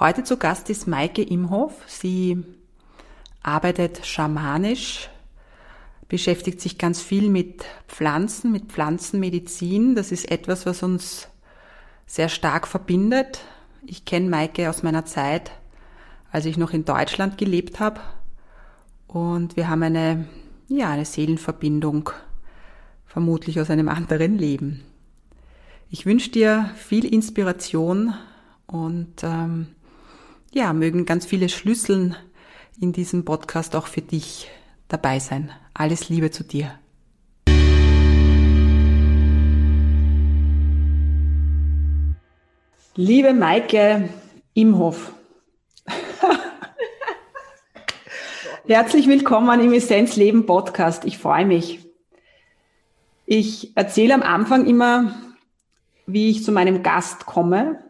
Heute zu Gast ist Maike Imhof. Sie arbeitet schamanisch, beschäftigt sich ganz viel mit Pflanzen, mit Pflanzenmedizin. Das ist etwas, was uns sehr stark verbindet. Ich kenne Maike aus meiner Zeit, als ich noch in Deutschland gelebt habe. Und wir haben eine, ja, eine Seelenverbindung, vermutlich aus einem anderen Leben. Ich wünsche dir viel Inspiration und ähm, ja, mögen ganz viele Schlüsseln in diesem Podcast auch für dich dabei sein. Alles Liebe zu dir. Liebe Maike Imhof, herzlich willkommen im Essenzleben Podcast. Ich freue mich. Ich erzähle am Anfang immer, wie ich zu meinem Gast komme.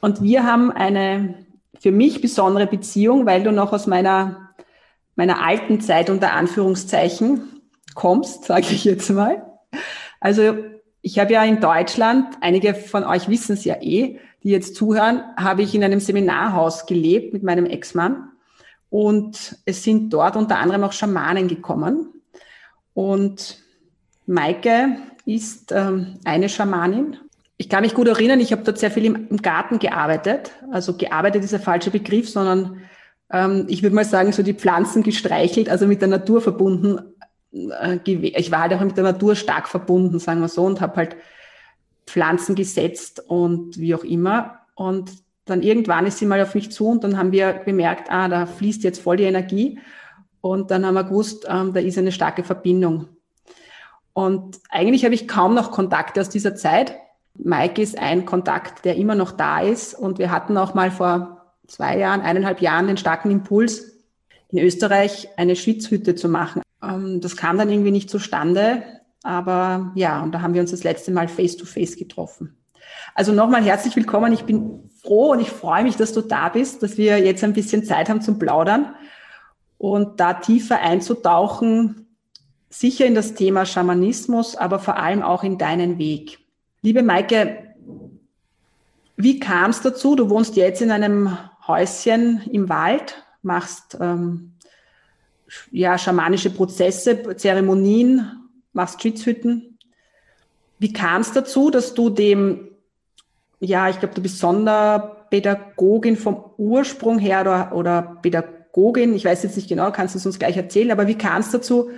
Und wir haben eine für mich besondere Beziehung, weil du noch aus meiner, meiner alten Zeit unter Anführungszeichen kommst, sage ich jetzt mal. Also ich habe ja in Deutschland, einige von euch wissen es ja eh, die jetzt zuhören, habe ich in einem Seminarhaus gelebt mit meinem Ex-Mann. Und es sind dort unter anderem auch Schamanen gekommen. Und Maike ist ähm, eine Schamanin ich kann mich gut erinnern, ich habe dort sehr viel im, Garten gearbeitet. Also gearbeitet ist der falsche Begriff, sondern ähm, ich würde mal sagen, so die Pflanzen gestreichelt, also mit der Natur verbunden. Äh, ich war halt auch mit der Natur stark verbunden, sagen wir so, und habe halt Pflanzen gesetzt und wie auch immer. Und dann irgendwann ist sie mal auf mich zu und dann haben wir bemerkt, ah, da fließt jetzt voll die Energie. Und dann haben wir gewusst, ähm, da ist eine starke Verbindung. Und eigentlich habe ich kaum noch Kontakte aus dieser Zeit. Mike ist ein Kontakt, der immer noch da ist. Und wir hatten auch mal vor zwei Jahren, eineinhalb Jahren den starken Impuls, in Österreich eine Schwitzhütte zu machen. Ähm, das kam dann irgendwie nicht zustande. Aber ja, und da haben wir uns das letzte Mal face-to-face -face getroffen. Also nochmal herzlich willkommen. Ich bin froh und ich freue mich, dass du da bist, dass wir jetzt ein bisschen Zeit haben zum Plaudern und da tiefer einzutauchen, sicher in das Thema Schamanismus, aber vor allem auch in deinen Weg. Liebe Maike, wie kam es dazu? Du wohnst jetzt in einem Häuschen im Wald, machst ähm, ja, schamanische Prozesse, Zeremonien, machst Schwitzhütten. Wie kam es dazu, dass du dem, ja, ich glaube, du bist Sonderpädagogin vom Ursprung her oder, oder Pädagogin, ich weiß jetzt nicht genau, kannst du es uns gleich erzählen, aber wie kam es dazu,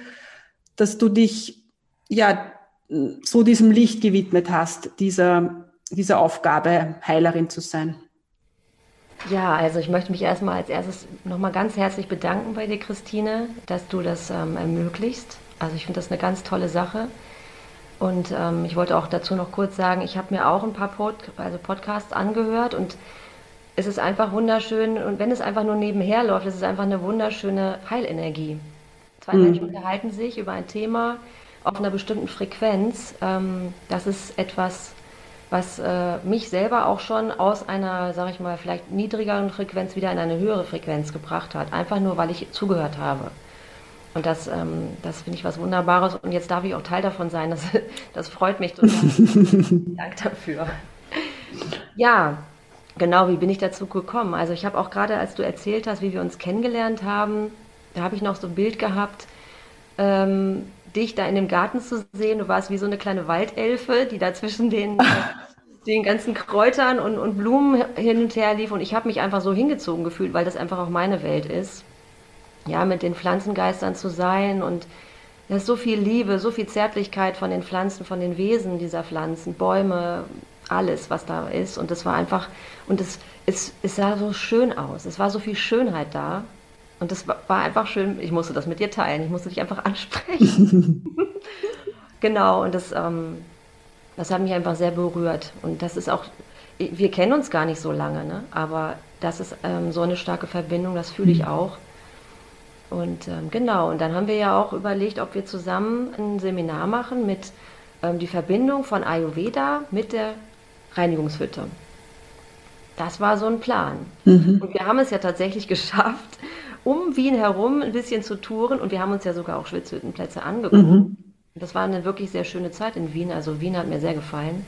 dass du dich ja so diesem Licht gewidmet hast, dieser, dieser Aufgabe, Heilerin zu sein? Ja, also ich möchte mich erstmal als erstes nochmal ganz herzlich bedanken bei dir, Christine, dass du das ähm, ermöglicht. Also ich finde das eine ganz tolle Sache. Und ähm, ich wollte auch dazu noch kurz sagen, ich habe mir auch ein paar Pod also Podcasts angehört und es ist einfach wunderschön. Und wenn es einfach nur nebenher läuft, ist es einfach eine wunderschöne Heilenergie. Zwei mhm. Menschen unterhalten sich über ein Thema, auf einer bestimmten Frequenz. Ähm, das ist etwas, was äh, mich selber auch schon aus einer, sage ich mal, vielleicht niedrigeren Frequenz wieder in eine höhere Frequenz gebracht hat. Einfach nur, weil ich zugehört habe. Und das, ähm, das finde ich was Wunderbares. Und jetzt darf ich auch Teil davon sein. Das, das freut mich total. Dank dafür. Ja, genau, wie bin ich dazu gekommen? Also ich habe auch gerade, als du erzählt hast, wie wir uns kennengelernt haben, da habe ich noch so ein Bild gehabt, ähm, dich da in dem Garten zu sehen. Du warst wie so eine kleine Waldelfe, die da zwischen den den ganzen Kräutern und, und Blumen hin und her lief und ich habe mich einfach so hingezogen gefühlt, weil das einfach auch meine Welt ist. Ja, mit den Pflanzengeistern zu sein und da ist so viel Liebe, so viel Zärtlichkeit von den Pflanzen, von den Wesen dieser Pflanzen, Bäume, alles, was da ist. Und das war einfach, und es, es, es sah so schön aus. Es war so viel Schönheit da. Und das war einfach schön. Ich musste das mit dir teilen. Ich musste dich einfach ansprechen. genau. Und das, ähm, das hat mich einfach sehr berührt. Und das ist auch, wir kennen uns gar nicht so lange, ne? aber das ist ähm, so eine starke Verbindung, das fühle ich mhm. auch. Und ähm, genau, und dann haben wir ja auch überlegt, ob wir zusammen ein Seminar machen mit ähm, die Verbindung von Ayurveda mit der Reinigungshütte. Das war so ein Plan. Mhm. Und wir haben es ja tatsächlich geschafft, um Wien herum ein bisschen zu touren. Und wir haben uns ja sogar auch Schwitzhüttenplätze angeguckt. Mhm. Das war eine wirklich sehr schöne Zeit in Wien. Also Wien hat mir sehr gefallen.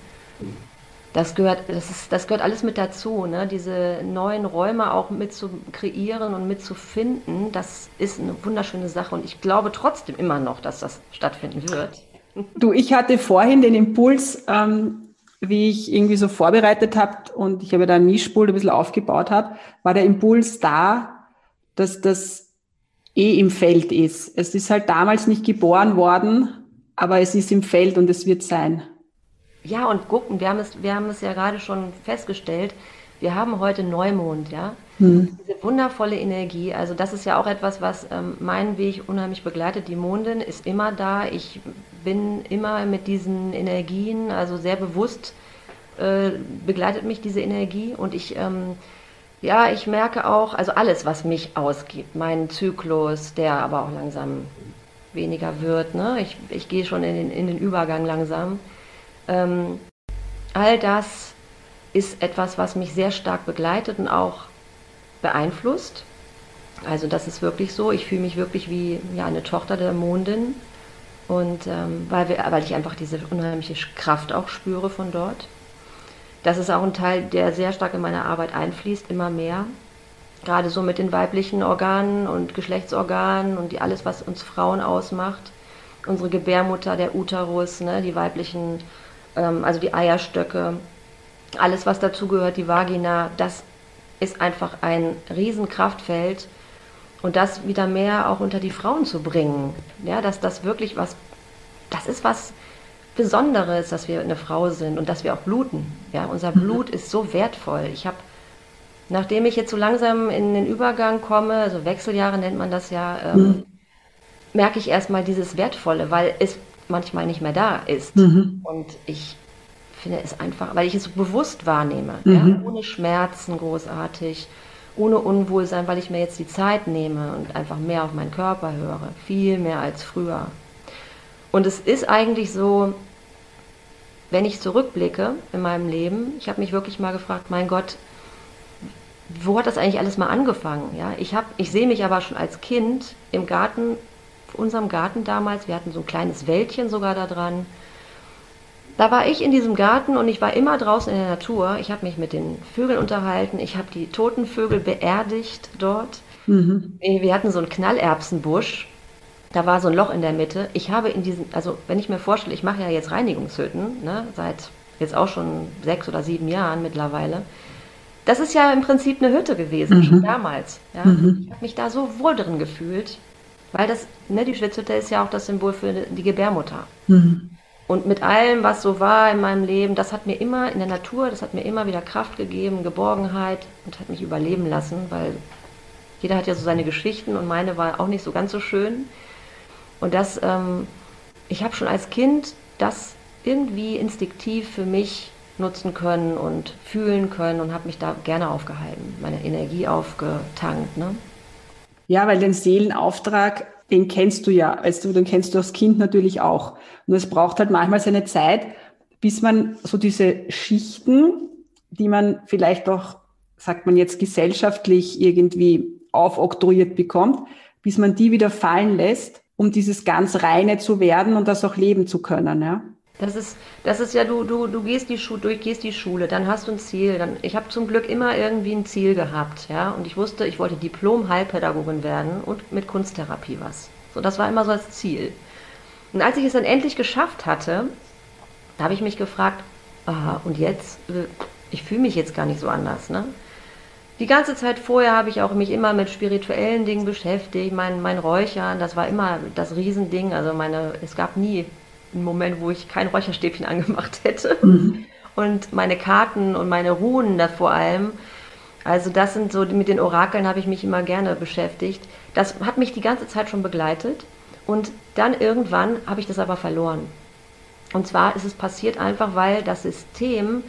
Das gehört, das, ist, das gehört alles mit dazu, ne? diese neuen Räume auch mit zu kreieren und mit zu finden. Das ist eine wunderschöne Sache und ich glaube trotzdem immer noch, dass das stattfinden wird. Du, ich hatte vorhin den Impuls, ähm, wie ich irgendwie so vorbereitet habe und ich habe da ein Mischpult ein bisschen aufgebaut habe, war der Impuls da, dass das eh im Feld ist. Es ist halt damals nicht geboren worden, aber es ist im Feld und es wird sein. Ja, und gucken, wir haben es, wir haben es ja gerade schon festgestellt, wir haben heute Neumond, ja. Hm. Diese wundervolle Energie, also das ist ja auch etwas, was ähm, meinen Weg unheimlich begleitet. Die Mondin ist immer da. Ich bin immer mit diesen Energien, also sehr bewusst äh, begleitet mich diese Energie und ich, ähm, ja, ich merke auch, also alles, was mich ausgibt, meinen Zyklus, der aber auch langsam weniger wird, ne? ich, ich gehe schon in den, in den Übergang langsam. Ähm, all das ist etwas, was mich sehr stark begleitet und auch beeinflusst. Also das ist wirklich so. Ich fühle mich wirklich wie ja, eine Tochter der Mondin. Und ähm, weil, wir, weil ich einfach diese unheimliche Kraft auch spüre von dort. Das ist auch ein Teil, der sehr stark in meine Arbeit einfließt, immer mehr. Gerade so mit den weiblichen Organen und Geschlechtsorganen und die, alles, was uns Frauen ausmacht. Unsere Gebärmutter, der Uterus, ne, die weiblichen, ähm, also die Eierstöcke, alles, was dazugehört, die Vagina, das ist einfach ein Riesenkraftfeld und das wieder mehr auch unter die Frauen zu bringen. Ja, dass das wirklich was, das ist was Besonderes, dass wir eine Frau sind und dass wir auch bluten. Ja, unser mhm. Blut ist so wertvoll. Ich habe, nachdem ich jetzt so langsam in den Übergang komme, also Wechseljahre nennt man das ja, ähm, mhm. merke ich erstmal dieses Wertvolle, weil es manchmal nicht mehr da ist. Mhm. Und ich finde es einfach, weil ich es so bewusst wahrnehme, mhm. ja, ohne Schmerzen großartig, ohne Unwohlsein, weil ich mir jetzt die Zeit nehme und einfach mehr auf meinen Körper höre, viel mehr als früher. Und es ist eigentlich so, wenn ich zurückblicke in meinem Leben, ich habe mich wirklich mal gefragt, mein Gott, wo hat das eigentlich alles mal angefangen? Ja, ich, hab, ich sehe mich aber schon als Kind im Garten, unserem Garten damals, wir hatten so ein kleines Wäldchen sogar da dran, da war ich in diesem Garten und ich war immer draußen in der Natur. Ich habe mich mit den Vögeln unterhalten. Ich habe die toten Vögel beerdigt dort. Mhm. Wir hatten so einen Knallerbsenbusch. Da war so ein Loch in der Mitte. Ich habe in diesem, also wenn ich mir vorstelle, ich mache ja jetzt Reinigungshütten, ne, seit jetzt auch schon sechs oder sieben Jahren mittlerweile. Das ist ja im Prinzip eine Hütte gewesen, mhm. schon damals. Ja. Mhm. Ich habe mich da so wohl drin gefühlt, weil das, ne, die Schwitzhütte ist ja auch das Symbol für die Gebärmutter. Mhm. Und mit allem, was so war in meinem Leben, das hat mir immer in der Natur, das hat mir immer wieder Kraft gegeben, Geborgenheit und hat mich überleben lassen, weil jeder hat ja so seine Geschichten und meine war auch nicht so ganz so schön. Und das, ähm, ich habe schon als Kind das irgendwie instinktiv für mich nutzen können und fühlen können und habe mich da gerne aufgehalten, meine Energie aufgetankt. Ne? Ja, weil den Seelenauftrag den kennst du ja, weißt du, den kennst du als Kind natürlich auch. Und es braucht halt manchmal seine Zeit, bis man so diese Schichten, die man vielleicht auch, sagt man jetzt, gesellschaftlich irgendwie aufoktroyiert bekommt, bis man die wieder fallen lässt, um dieses ganz reine zu werden und das auch leben zu können, ja. Das ist, das ist ja, du, du, du gehst die Schule, durchgehst die Schule, dann hast du ein Ziel. Dann, ich habe zum Glück immer irgendwie ein Ziel gehabt, ja. Und ich wusste, ich wollte Diplom-Heilpädagogin werden und mit Kunsttherapie was. So, das war immer so das Ziel. Und als ich es dann endlich geschafft hatte, da habe ich mich gefragt, aha, und jetzt, äh, ich fühle mich jetzt gar nicht so anders, ne? Die ganze Zeit vorher habe ich auch mich immer mit spirituellen Dingen beschäftigt, mein, mein Räuchern, das war immer das Riesending, also meine, es gab nie einen Moment, wo ich kein Räucherstäbchen angemacht hätte. Mhm. Und meine Karten und meine Runen da vor allem, also das sind so, mit den Orakeln habe ich mich immer gerne beschäftigt. Das hat mich die ganze Zeit schon begleitet. Und dann irgendwann habe ich das aber verloren. Und zwar ist es passiert einfach, weil das System,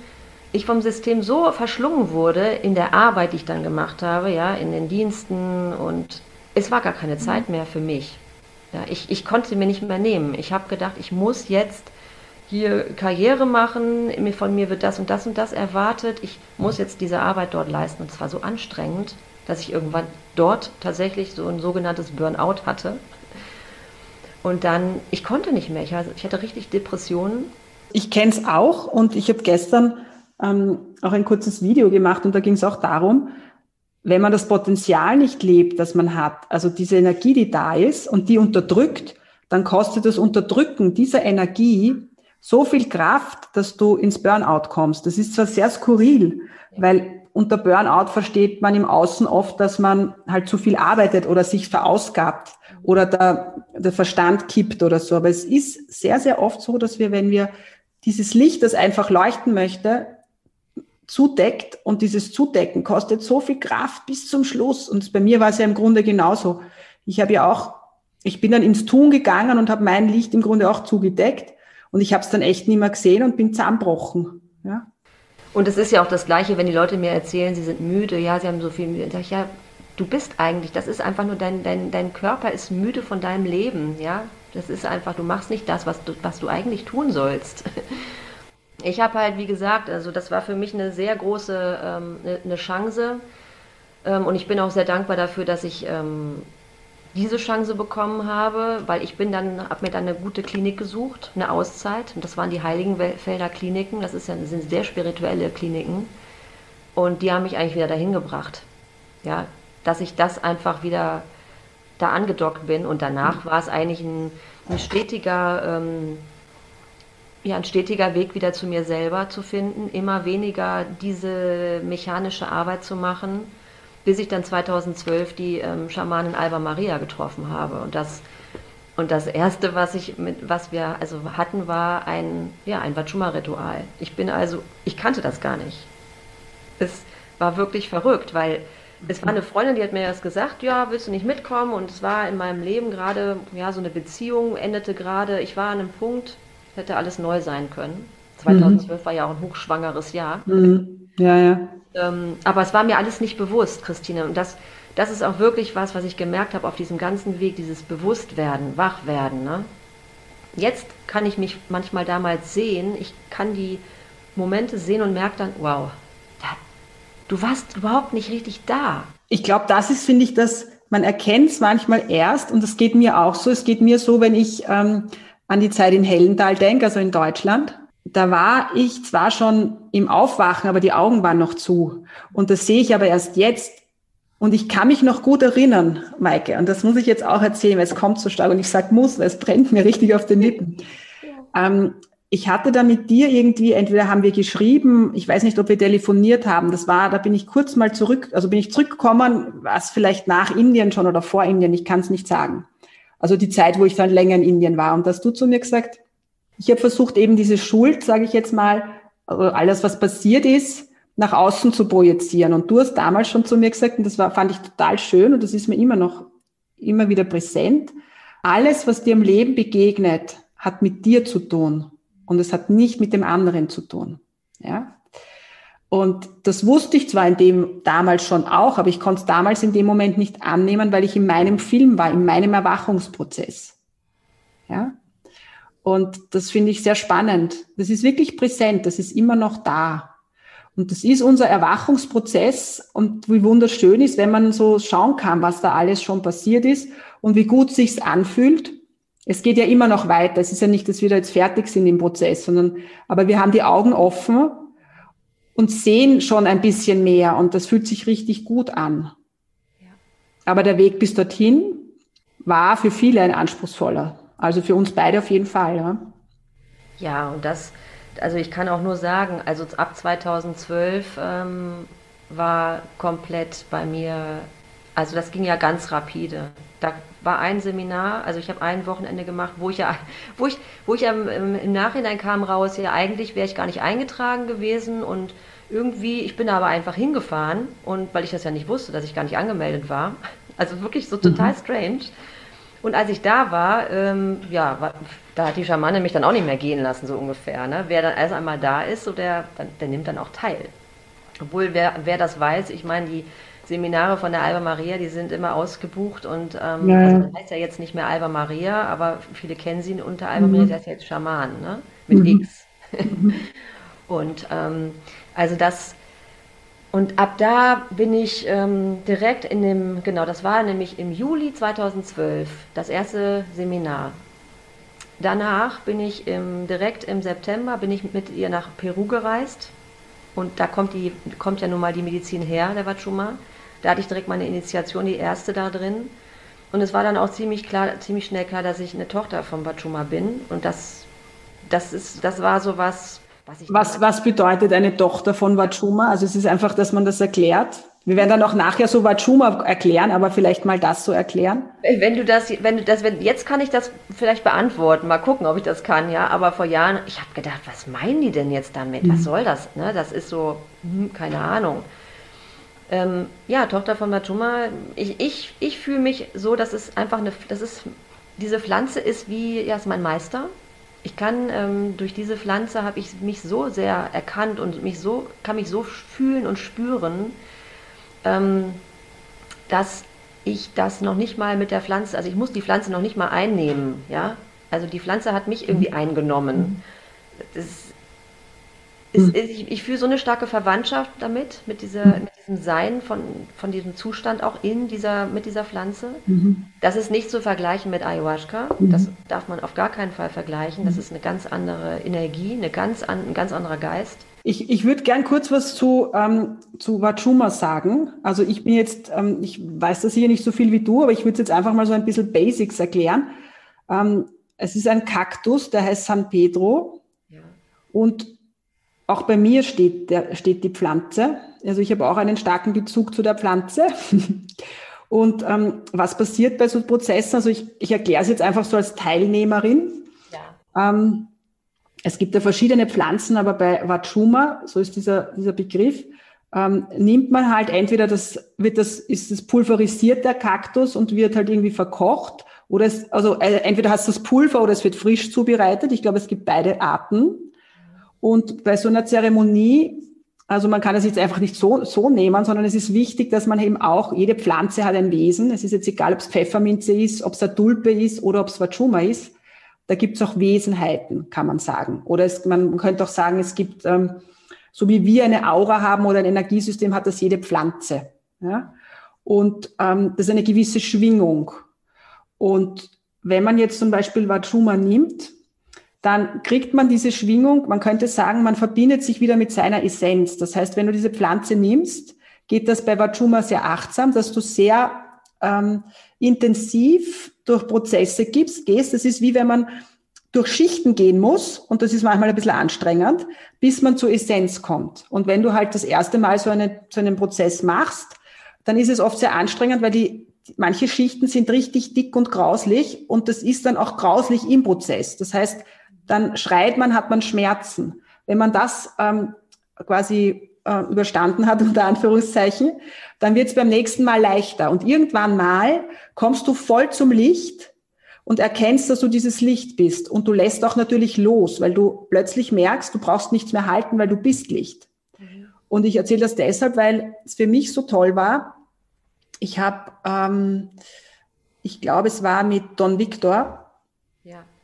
ich vom System so verschlungen wurde in der Arbeit, die ich dann gemacht habe, ja, in den Diensten und es war gar keine Zeit mehr für mich. Ja, ich, ich konnte mir nicht mehr nehmen. Ich habe gedacht, ich muss jetzt hier Karriere machen, von mir wird das und das und das erwartet, ich muss jetzt diese Arbeit dort leisten. Und zwar so anstrengend, dass ich irgendwann dort tatsächlich so ein sogenanntes Burnout hatte. Und dann, ich konnte nicht mehr. Ich, ich hatte richtig Depressionen. Ich kenne es auch und ich habe gestern ähm, auch ein kurzes Video gemacht und da ging es auch darum, wenn man das Potenzial nicht lebt, das man hat, also diese Energie, die da ist und die unterdrückt, dann kostet das Unterdrücken dieser Energie so viel Kraft, dass du ins Burnout kommst. Das ist zwar sehr skurril, weil unter Burnout versteht man im Außen oft, dass man halt zu viel arbeitet oder sich verausgabt oder der, der Verstand kippt oder so. Aber es ist sehr, sehr oft so, dass wir, wenn wir dieses Licht, das einfach leuchten möchte, zudeckt und dieses Zudecken kostet so viel Kraft bis zum Schluss. Und bei mir war es ja im Grunde genauso. Ich habe ja auch, ich bin dann ins Tun gegangen und habe mein Licht im Grunde auch zugedeckt und ich habe es dann echt nicht mehr gesehen und bin zusammenbrochen. Ja. Und es ist ja auch das Gleiche, wenn die Leute mir erzählen, sie sind müde, ja, sie haben so viel müde. Dann sage ich, ja, du bist eigentlich, das ist einfach nur dein, dein, dein Körper ist müde von deinem Leben, ja. Das ist einfach, du machst nicht das, was du, was du eigentlich tun sollst. Ich habe halt, wie gesagt, also das war für mich eine sehr große ähm, eine, eine Chance. Ähm, und ich bin auch sehr dankbar dafür, dass ich ähm, diese Chance bekommen habe, weil ich bin dann, habe mir dann eine gute Klinik gesucht, eine Auszeit. Und das waren die Heiligenfelder Kliniken. Das ist ja, sind sehr spirituelle Kliniken. Und die haben mich eigentlich wieder dahin gebracht. Ja, dass ich das einfach wieder da angedockt bin. Und danach war es eigentlich ein, ein stetiger, ähm, ja, ein stetiger Weg wieder zu mir selber zu finden, immer weniger diese mechanische Arbeit zu machen, bis ich dann 2012 die ähm, Schamanin Alba Maria getroffen habe. Und das, und das erste, was ich mit, was wir also hatten, war ein, ja, ein Vachuma-Ritual. Ich bin also, ich kannte das gar nicht. Es war wirklich verrückt, weil es war eine Freundin, die hat mir das gesagt, ja, willst du nicht mitkommen? Und es war in meinem Leben gerade, ja, so eine Beziehung endete gerade. Ich war an einem Punkt, hätte alles neu sein können. 2012 mhm. war ja auch ein hochschwangeres Jahr. Mhm. Ja, ja. Ähm, aber es war mir alles nicht bewusst, Christine. Und das, das ist auch wirklich was, was ich gemerkt habe auf diesem ganzen Weg, dieses Bewusstwerden, Wachwerden. Ne? Jetzt kann ich mich manchmal damals sehen, ich kann die Momente sehen und merke dann, wow, du warst überhaupt nicht richtig da. Ich glaube, das ist, finde ich, dass man erkennt es manchmal erst und das geht mir auch so. Es geht mir so, wenn ich ähm, an die Zeit in Hellental denke, also in Deutschland. Da war ich zwar schon im Aufwachen, aber die Augen waren noch zu. Und das sehe ich aber erst jetzt. Und ich kann mich noch gut erinnern, Maike, und das muss ich jetzt auch erzählen, weil es kommt so stark und ich sage muss, weil es brennt mir richtig auf den Lippen. Ja. Ähm, ich hatte da mit dir irgendwie, entweder haben wir geschrieben, ich weiß nicht, ob wir telefoniert haben. Das war, da bin ich kurz mal zurück, also bin ich zurückgekommen, was vielleicht nach Indien schon oder vor Indien, ich kann es nicht sagen. Also die Zeit, wo ich dann länger in Indien war. Und hast du zu mir gesagt, ich habe versucht, eben diese Schuld, sage ich jetzt mal, also alles, was passiert ist, nach außen zu projizieren. Und du hast damals schon zu mir gesagt, und das war, fand ich total schön und das ist mir immer noch, immer wieder präsent. Alles, was dir im Leben begegnet, hat mit dir zu tun und es hat nicht mit dem anderen zu tun. Ja? Und das wusste ich zwar in dem damals schon auch, aber ich konnte es damals in dem Moment nicht annehmen, weil ich in meinem Film war, in meinem Erwachungsprozess. Ja? Und das finde ich sehr spannend. Das ist wirklich präsent, das ist immer noch da. Und das ist unser Erwachungsprozess und wie wunderschön ist, wenn man so schauen kann, was da alles schon passiert ist und wie gut sich's anfühlt es geht ja immer noch weiter. Es ist ja nicht, dass wir da jetzt fertig sind im Prozess, sondern, aber wir haben die Augen offen und sehen schon ein bisschen mehr und das fühlt sich richtig gut an. Ja. Aber der Weg bis dorthin war für viele ein anspruchsvoller. Also für uns beide auf jeden Fall. Ja, ja und das, also ich kann auch nur sagen, also ab 2012 ähm, war komplett bei mir, also das ging ja ganz rapide. Da war ein Seminar, also ich habe ein Wochenende gemacht, wo ich ja, wo ich, wo ich im, im Nachhinein kam raus, ja eigentlich wäre ich gar nicht eingetragen gewesen und irgendwie, ich bin aber einfach hingefahren und weil ich das ja nicht wusste, dass ich gar nicht angemeldet war. Also wirklich so total mhm. strange. Und als ich da war, ähm, ja, war, da hat die Schamane mich dann auch nicht mehr gehen lassen, so ungefähr. Ne? Wer dann also einmal da ist, so der, der nimmt dann auch teil. Obwohl, wer, wer das weiß, ich meine, die Seminare von der Alba Maria, die sind immer ausgebucht und ähm, ja. also das heißt ja jetzt nicht mehr Alba Maria, aber viele kennen sie unter Alba mhm. Maria, das heißt ja jetzt Schaman, ne? mit mhm. X. und ähm, also das, und ab da bin ich ähm, direkt in dem, genau, das war nämlich im Juli 2012, das erste Seminar. Danach bin ich im, direkt im September, bin ich mit ihr nach Peru gereist. Und da kommt, die, kommt ja nun mal die Medizin her, der Wachuma. Da hatte ich direkt meine Initiation, die erste da drin. Und es war dann auch ziemlich klar, ziemlich schnell klar, dass ich eine Tochter von Wachuma bin. Und das, das ist, das war so was, was, was, was bedeutet eine Tochter von Wachuma? Also es ist einfach, dass man das erklärt. Wir werden dann auch nachher so Wachuma erklären, aber vielleicht mal das so erklären. Wenn du das, wenn du das, wenn, jetzt kann ich das vielleicht beantworten, mal gucken, ob ich das kann, ja. Aber vor Jahren, ich habe gedacht, was meinen die denn jetzt damit? Mhm. Was soll das? Ne? Das ist so, hm, keine Ahnung. Ähm, ja, Tochter von Wachuma, ich, ich, ich fühle mich so, dass es einfach eine, das ist, diese Pflanze ist wie, ja, ist mein Meister ich kann ähm, durch diese Pflanze habe ich mich so sehr erkannt und mich so kann mich so fühlen und spüren, ähm, dass ich das noch nicht mal mit der Pflanze, also ich muss die Pflanze noch nicht mal einnehmen, ja. Also die Pflanze hat mich irgendwie eingenommen. Das ist, ich, ich fühle so eine starke Verwandtschaft damit, mit, dieser, mhm. mit diesem Sein von, von diesem Zustand auch in dieser, mit dieser Pflanze. Mhm. Das ist nicht zu vergleichen mit Ayahuasca. Mhm. Das darf man auf gar keinen Fall vergleichen. Das mhm. ist eine ganz andere Energie, eine ganz an, ein ganz anderer Geist. Ich, ich würde gern kurz was zu, ähm, zu Wachuma sagen. Also ich bin jetzt, ähm, ich weiß das hier nicht so viel wie du, aber ich würde jetzt einfach mal so ein bisschen Basics erklären. Ähm, es ist ein Kaktus, der heißt San Pedro. Ja. Und auch bei mir steht, der, steht die Pflanze. Also ich habe auch einen starken Bezug zu der Pflanze. Und ähm, was passiert bei so Prozessen? Also ich, ich erkläre es jetzt einfach so als Teilnehmerin. Ja. Ähm, es gibt ja verschiedene Pflanzen, aber bei Wachuma, so ist dieser, dieser Begriff, ähm, nimmt man halt entweder das, wird das, ist das pulverisiert, der Kaktus, und wird halt irgendwie verkocht, oder es, also äh, entweder hast du das Pulver oder es wird frisch zubereitet. Ich glaube, es gibt beide Arten. Und bei so einer Zeremonie, also man kann es jetzt einfach nicht so, so nehmen, sondern es ist wichtig, dass man eben auch, jede Pflanze hat ein Wesen. Es ist jetzt egal, ob es Pfefferminze ist, ob es eine Tulpe ist oder ob es Wachuma ist. Da gibt es auch Wesenheiten, kann man sagen. Oder es, man könnte auch sagen, es gibt, ähm, so wie wir eine Aura haben oder ein Energiesystem, hat das jede Pflanze. Ja? Und ähm, das ist eine gewisse Schwingung. Und wenn man jetzt zum Beispiel Wachuma nimmt, dann kriegt man diese Schwingung, man könnte sagen, man verbindet sich wieder mit seiner Essenz. Das heißt, wenn du diese Pflanze nimmst, geht das bei Vajuma sehr achtsam, dass du sehr ähm, intensiv durch Prozesse gibst, gehst. Das ist wie wenn man durch Schichten gehen muss, und das ist manchmal ein bisschen anstrengend, bis man zur Essenz kommt. Und wenn du halt das erste Mal so, eine, so einen Prozess machst, dann ist es oft sehr anstrengend, weil die, manche Schichten sind richtig dick und grauslich und das ist dann auch grauslich im Prozess. Das heißt, dann schreit man, hat man Schmerzen. Wenn man das ähm, quasi äh, überstanden hat, unter Anführungszeichen, dann wird es beim nächsten Mal leichter. Und irgendwann mal kommst du voll zum Licht und erkennst, dass du dieses Licht bist. Und du lässt auch natürlich los, weil du plötzlich merkst, du brauchst nichts mehr halten, weil du bist Licht. Mhm. Und ich erzähle das deshalb, weil es für mich so toll war. Ich habe, ähm, ich glaube, es war mit Don Victor,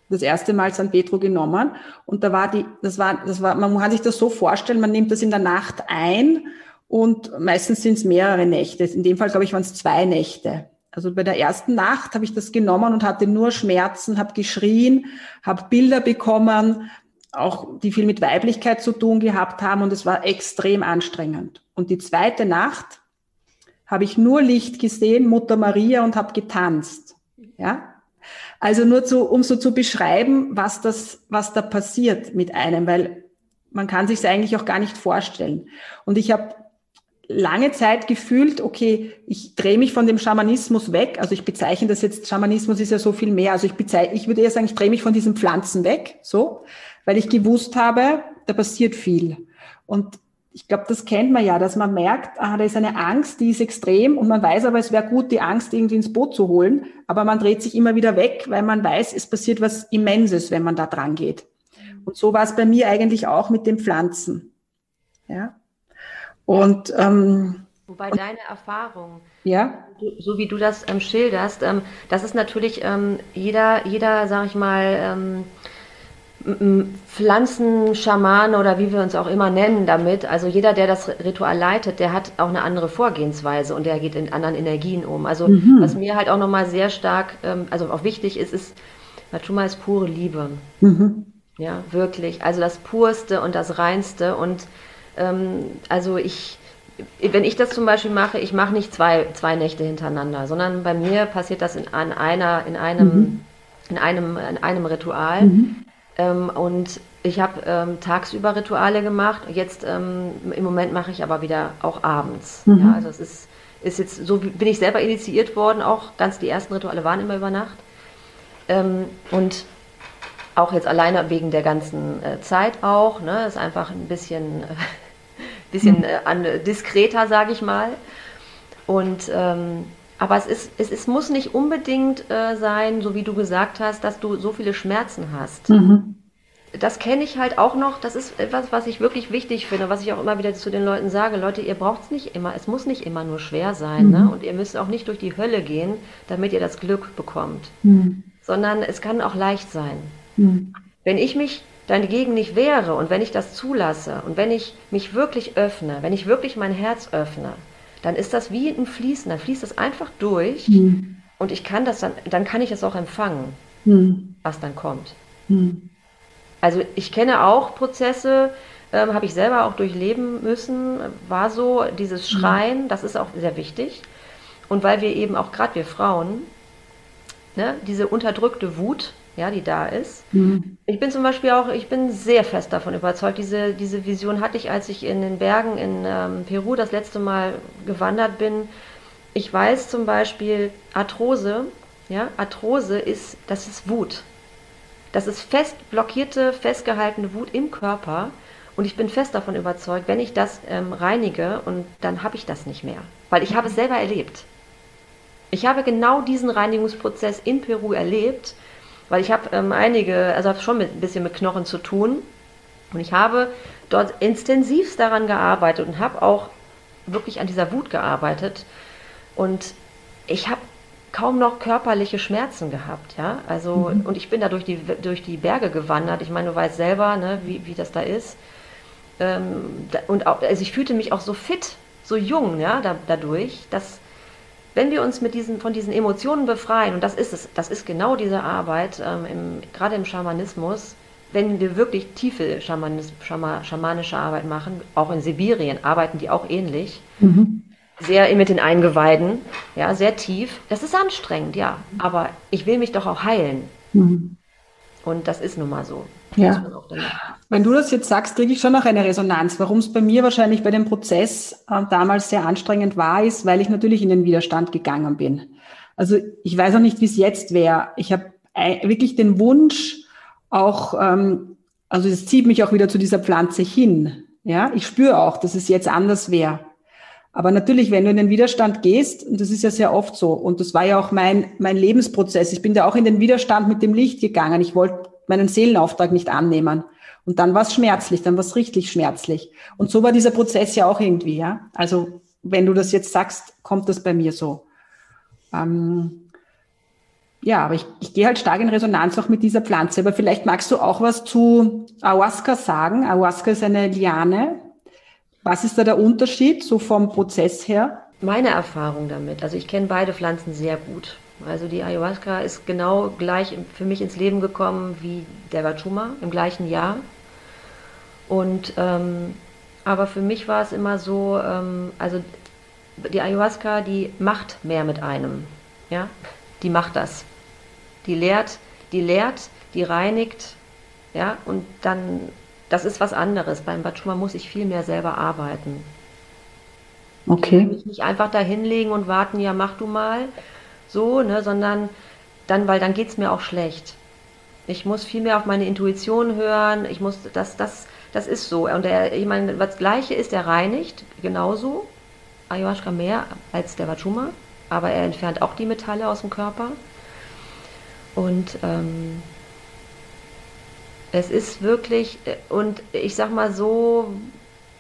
das erste Mal San Pedro genommen und da war die, das war, das war, man kann sich das so vorstellen, man nimmt das in der Nacht ein und meistens sind es mehrere Nächte. In dem Fall, glaube ich, waren es zwei Nächte. Also bei der ersten Nacht habe ich das genommen und hatte nur Schmerzen, habe geschrien, habe Bilder bekommen, auch die viel mit Weiblichkeit zu tun gehabt haben und es war extrem anstrengend. Und die zweite Nacht habe ich nur Licht gesehen, Mutter Maria und habe getanzt. Ja, also nur zu, um so zu beschreiben, was das, was da passiert mit einem, weil man kann sich es eigentlich auch gar nicht vorstellen. Und ich habe lange Zeit gefühlt, okay, ich drehe mich von dem Schamanismus weg. Also ich bezeichne das jetzt, Schamanismus ist ja so viel mehr. Also ich bezeichne, ich würde eher sagen, ich drehe mich von diesen Pflanzen weg, so, weil ich gewusst habe, da passiert viel. Und ich glaube, das kennt man ja, dass man merkt, ah, da ist eine Angst, die ist extrem und man weiß aber, es wäre gut, die Angst irgendwie ins Boot zu holen, aber man dreht sich immer wieder weg, weil man weiß, es passiert was Immenses, wenn man da dran geht. Und so war es bei mir eigentlich auch mit den Pflanzen. Ja. Und ähm, Wobei deine Erfahrung, ja? so wie du das ähm, schilderst, ähm, das ist natürlich ähm, jeder, jeder, sag ich mal, ähm, Pflanzenschamane oder wie wir uns auch immer nennen damit, also jeder, der das Ritual leitet, der hat auch eine andere Vorgehensweise und der geht in anderen Energien um. Also mhm. was mir halt auch nochmal sehr stark, ähm, also auch wichtig ist, ist, Machuma ist pure Liebe. Mhm. Ja, wirklich. Also das Purste und das Reinste. Und ähm, also ich, wenn ich das zum Beispiel mache, ich mache nicht zwei, zwei Nächte hintereinander, sondern bei mir passiert das in, an einer, in einem, mhm. in einem, in einem Ritual. Mhm. Ähm, und ich habe ähm, tagsüber Rituale gemacht. Jetzt ähm, im Moment mache ich aber wieder auch abends. Mhm. Ja, also es ist, ist jetzt so bin ich selber initiiert worden. Auch ganz die ersten Rituale waren immer über Nacht. Ähm, und auch jetzt alleine wegen der ganzen äh, Zeit auch. Ne, ist einfach ein bisschen, äh, bisschen äh, an, diskreter, sage ich mal. Und ähm, aber es, ist, es, es muss nicht unbedingt äh, sein, so wie du gesagt hast, dass du so viele Schmerzen hast. Mhm. Das kenne ich halt auch noch. Das ist etwas, was ich wirklich wichtig finde, was ich auch immer wieder zu den Leuten sage. Leute, ihr braucht es nicht immer. Es muss nicht immer nur schwer sein. Ne? Mhm. Ne? Und ihr müsst auch nicht durch die Hölle gehen, damit ihr das Glück bekommt. Mhm. Sondern es kann auch leicht sein. Mhm. Wenn ich mich dagegen nicht wehre und wenn ich das zulasse und wenn ich mich wirklich öffne, wenn ich wirklich mein Herz öffne, dann ist das wie ein Fließen, dann fließt das einfach durch mhm. und ich kann das dann, dann kann ich es auch empfangen, mhm. was dann kommt. Mhm. Also ich kenne auch Prozesse, ähm, habe ich selber auch durchleben müssen, war so dieses hm. Schreien, das ist auch sehr wichtig. Und weil wir eben auch gerade wir Frauen, ne, diese unterdrückte Wut, ja, die da ist. Mhm. Ich bin zum Beispiel auch, ich bin sehr fest davon überzeugt, diese, diese Vision hatte ich, als ich in den Bergen in ähm, Peru das letzte Mal gewandert bin. Ich weiß zum Beispiel, Arthrose, ja, Arthrose ist, das ist Wut. Das ist fest blockierte, festgehaltene Wut im Körper. Und ich bin fest davon überzeugt, wenn ich das ähm, reinige, und dann habe ich das nicht mehr. Weil ich habe es selber erlebt. Ich habe genau diesen Reinigungsprozess in Peru erlebt weil ich habe ähm, einige, also habe schon mit, ein bisschen mit Knochen zu tun. Und ich habe dort intensivst daran gearbeitet und habe auch wirklich an dieser Wut gearbeitet. Und ich habe kaum noch körperliche Schmerzen gehabt, ja. Also, mhm. und ich bin da durch die, durch die Berge gewandert. Ich meine, du weißt selber, ne, wie, wie das da ist. Ähm, und auch, also ich fühlte mich auch so fit, so jung, ja, da, dadurch, dass wenn wir uns mit diesen, von diesen Emotionen befreien, und das ist es, das ist genau diese Arbeit, ähm, im, gerade im Schamanismus, wenn wir wirklich tiefe Schamanis, Schama, schamanische Arbeit machen, auch in Sibirien arbeiten die auch ähnlich, mhm. sehr mit den Eingeweiden, ja, sehr tief. Das ist anstrengend, ja, aber ich will mich doch auch heilen. Mhm. Und das ist nun mal so. Ja. Wenn du das jetzt sagst, kriege ich schon noch eine Resonanz. Warum es bei mir wahrscheinlich bei dem Prozess äh, damals sehr anstrengend war, ist, weil ich natürlich in den Widerstand gegangen bin. Also ich weiß auch nicht, wie es jetzt wäre. Ich habe wirklich den Wunsch, auch, ähm, also es zieht mich auch wieder zu dieser Pflanze hin. Ja, ich spüre auch, dass es jetzt anders wäre. Aber natürlich, wenn du in den Widerstand gehst, und das ist ja sehr oft so, und das war ja auch mein, mein Lebensprozess, ich bin da auch in den Widerstand mit dem Licht gegangen. Ich wollte meinen Seelenauftrag nicht annehmen. Und dann war es schmerzlich, dann war es richtig schmerzlich. Und so war dieser Prozess ja auch irgendwie, ja. Also wenn du das jetzt sagst, kommt das bei mir so. Ähm, ja, aber ich, ich gehe halt stark in Resonanz auch mit dieser Pflanze. Aber vielleicht magst du auch was zu Ayahuasca sagen. Ayahuasca ist eine Liane. Was ist da der Unterschied, so vom Prozess her? Meine Erfahrung damit, also ich kenne beide Pflanzen sehr gut. Also die Ayahuasca ist genau gleich für mich ins Leben gekommen wie der Wachuma im gleichen Jahr. Und ähm, aber für mich war es immer so, ähm, also die Ayahuasca, die macht mehr mit einem. Ja, die macht das. Die lehrt, die lehrt, die reinigt, ja, und dann das ist was anderes. Beim Batschuma muss ich viel mehr selber arbeiten. Okay. Ich mich nicht einfach da hinlegen und warten, ja, mach du mal so, ne, sondern dann, weil dann geht es mir auch schlecht. Ich muss viel mehr auf meine Intuition hören. Ich muss, das, das, das ist so. Und der, ich meine, das Gleiche ist, er reinigt genauso Ayahuasca mehr als der Wachuma, aber er entfernt auch die Metalle aus dem Körper. Und ähm, es ist wirklich, und ich sag mal so,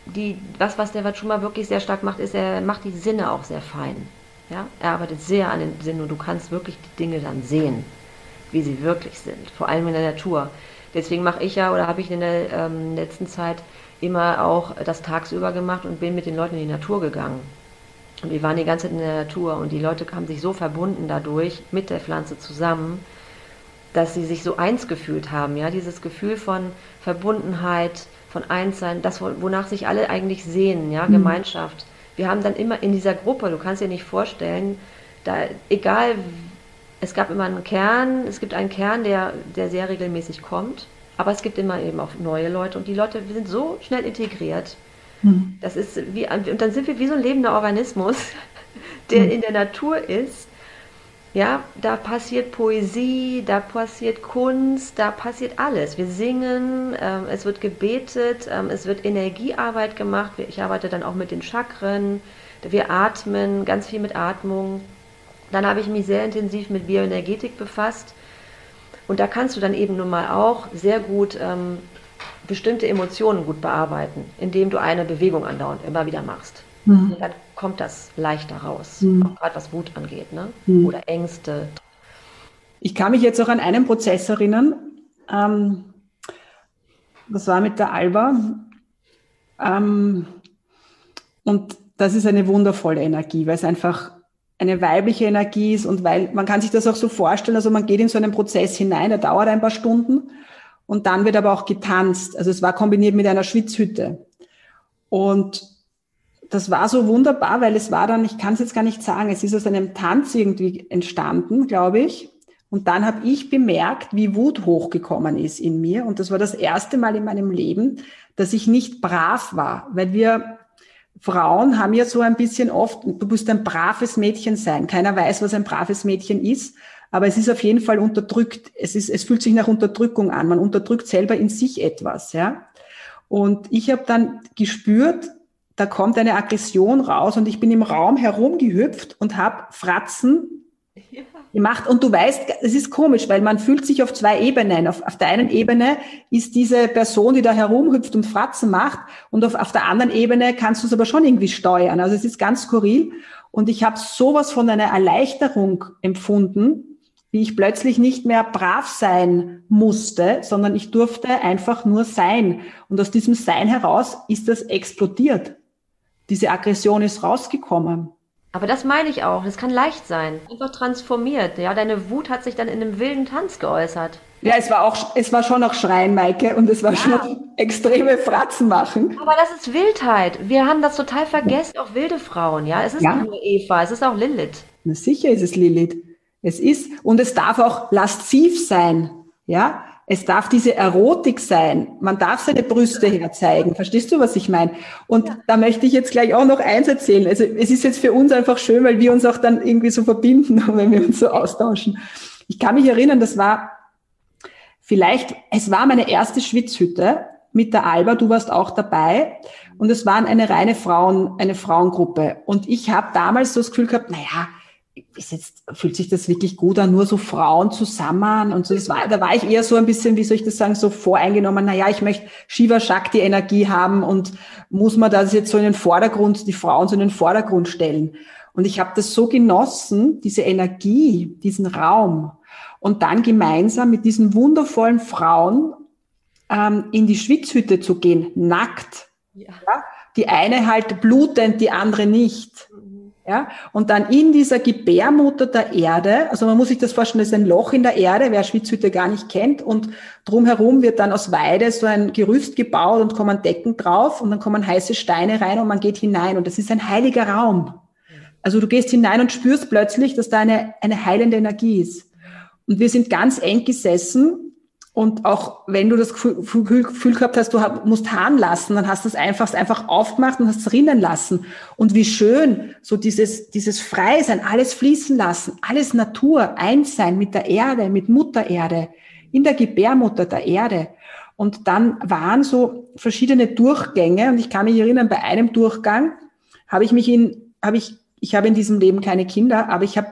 die, was, was der Wachuma wirklich sehr stark macht, ist, er macht die Sinne auch sehr fein. Ja? Er arbeitet sehr an den Sinnen und du kannst wirklich die Dinge dann sehen, wie sie wirklich sind, vor allem in der Natur. Deswegen mache ich ja oder habe ich in der ähm, letzten Zeit immer auch das tagsüber gemacht und bin mit den Leuten in die Natur gegangen. Und wir waren die ganze Zeit in der Natur und die Leute haben sich so verbunden dadurch mit der Pflanze zusammen, dass sie sich so eins gefühlt haben. Ja, dieses Gefühl von Verbundenheit, von Einssein, das wonach sich alle eigentlich sehen, ja, mhm. Gemeinschaft. Wir haben dann immer in dieser Gruppe, du kannst dir nicht vorstellen, da egal, es gab immer einen Kern, es gibt einen Kern, der, der sehr regelmäßig kommt, aber es gibt immer eben auch neue Leute und die Leute sind so schnell integriert. Mhm. Das ist wie, und dann sind wir wie so ein lebender Organismus, der mhm. in der Natur ist ja, da passiert Poesie, da passiert Kunst, da passiert alles. Wir singen, ähm, es wird gebetet, ähm, es wird Energiearbeit gemacht. Ich arbeite dann auch mit den Chakren. Wir atmen, ganz viel mit Atmung. Dann habe ich mich sehr intensiv mit Bioenergetik befasst. Und da kannst du dann eben nun mal auch sehr gut ähm, bestimmte Emotionen gut bearbeiten, indem du eine Bewegung andauernd immer wieder machst. Mhm. Dann kommt das leichter raus, mhm. auch gerade was Wut angeht, ne? Mhm. oder Ängste. Ich kann mich jetzt auch an einen Prozess erinnern. Ähm, das war mit der Alba. Ähm, und das ist eine wundervolle Energie, weil es einfach eine weibliche Energie ist und weil man kann sich das auch so vorstellen, also man geht in so einen Prozess hinein, der dauert ein paar Stunden und dann wird aber auch getanzt. Also es war kombiniert mit einer Schwitzhütte. Und das war so wunderbar, weil es war dann, ich kann es jetzt gar nicht sagen, es ist aus einem Tanz irgendwie entstanden, glaube ich. Und dann habe ich bemerkt, wie Wut hochgekommen ist in mir. Und das war das erste Mal in meinem Leben, dass ich nicht brav war, weil wir Frauen haben ja so ein bisschen oft, du musst ein braves Mädchen sein. Keiner weiß, was ein braves Mädchen ist, aber es ist auf jeden Fall unterdrückt. Es ist, es fühlt sich nach Unterdrückung an. Man unterdrückt selber in sich etwas, ja. Und ich habe dann gespürt, da kommt eine Aggression raus und ich bin im Raum herumgehüpft und habe Fratzen ja. gemacht. Und du weißt, es ist komisch, weil man fühlt sich auf zwei Ebenen. Auf, auf der einen Ebene ist diese Person, die da herumhüpft und Fratzen macht und auf, auf der anderen Ebene kannst du es aber schon irgendwie steuern. Also es ist ganz skurril. Und ich habe sowas von einer Erleichterung empfunden, wie ich plötzlich nicht mehr brav sein musste, sondern ich durfte einfach nur sein. Und aus diesem Sein heraus ist das explodiert diese Aggression ist rausgekommen. Aber das meine ich auch. Das kann leicht sein. Einfach transformiert. Ja, deine Wut hat sich dann in einem wilden Tanz geäußert. Ja, es war auch, es war schon auch Schreien, Maike, und es war ja. schon extreme Fratzen machen. Aber das ist Wildheit. Wir haben das total vergessen, auch wilde Frauen, ja. Es ist ja. nicht nur Eva, es ist auch Lilith. Na sicher ist es Lilith. Es ist, und es darf auch lasziv sein, ja. Es darf diese Erotik sein. Man darf seine Brüste herzeigen. Verstehst du, was ich meine? Und ja. da möchte ich jetzt gleich auch noch eins erzählen. Also es ist jetzt für uns einfach schön, weil wir uns auch dann irgendwie so verbinden, wenn wir uns so austauschen. Ich kann mich erinnern, das war vielleicht, es war meine erste Schwitzhütte mit der Alba. Du warst auch dabei. Und es waren eine reine Frauen, eine Frauengruppe. Und ich habe damals so das Gefühl gehabt, naja, jetzt, fühlt sich das wirklich gut an, nur so Frauen zusammen und so. Das war, da war ich eher so ein bisschen, wie soll ich das sagen, so voreingenommen, naja, ich möchte Shiva Shakti Energie haben und muss man das jetzt so in den Vordergrund, die Frauen so in den Vordergrund stellen. Und ich habe das so genossen, diese Energie, diesen Raum. Und dann gemeinsam mit diesen wundervollen Frauen ähm, in die Schwitzhütte zu gehen, nackt. Ja. ja. Die eine halt blutend, die andere nicht. Ja, und dann in dieser Gebärmutter der Erde, also man muss sich das vorstellen, das ist ein Loch in der Erde, wer Schwitzhütte gar nicht kennt, und drumherum wird dann aus Weide so ein Gerüst gebaut und kommen Decken drauf und dann kommen heiße Steine rein und man geht hinein und das ist ein heiliger Raum. Also du gehst hinein und spürst plötzlich, dass da eine, eine heilende Energie ist. Und wir sind ganz eng gesessen Und auch wenn du das Gefühl, gehabt hast, du musst Hahn lassen, dann hast du es einfach, einfach aufgemacht und hast es rinnen lassen. Und wie schön, so dieses, dieses Frei sein, alles fließen lassen, alles Natur, eins sein mit der Erde, mit Mutter Erde, in der Gebärmutter der Erde. Und dann waren so verschiedene Durchgänge und ich kann mich erinnern, bei einem Durchgang habe ich mich in, habe ich, ich habe in diesem Leben keine Kinder, aber ich habe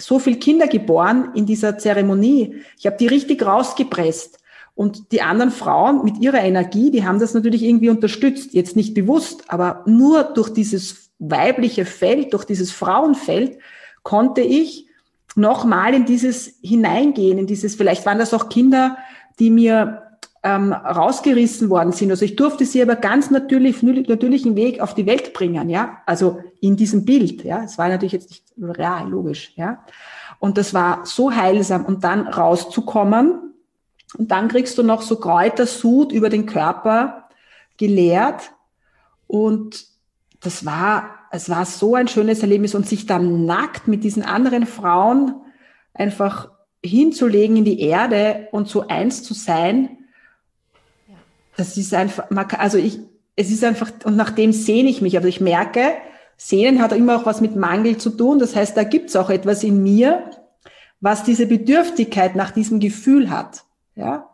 so viel Kinder geboren in dieser Zeremonie. Ich habe die richtig rausgepresst. Und die anderen Frauen mit ihrer Energie, die haben das natürlich irgendwie unterstützt. Jetzt nicht bewusst, aber nur durch dieses weibliche Feld, durch dieses Frauenfeld konnte ich nochmal in dieses hineingehen, in dieses, vielleicht waren das auch Kinder, die mir ähm, rausgerissen worden sind. Also ich durfte sie aber ganz natürlich, natürlichen Weg auf die Welt bringen, ja. Also in diesem Bild, ja. Es war natürlich jetzt nicht real, logisch, ja. Und das war so heilsam. Und dann rauszukommen und dann kriegst du noch so Kräutersud über den Körper geleert. Und das war, es war so ein schönes Erlebnis und sich dann nackt mit diesen anderen Frauen einfach hinzulegen in die Erde und so eins zu sein, das ist einfach, also ich, es ist einfach, und nach dem sehne ich mich. Also ich merke, Sehnen hat immer auch was mit Mangel zu tun. Das heißt, da gibt es auch etwas in mir, was diese Bedürftigkeit nach diesem Gefühl hat. Ja.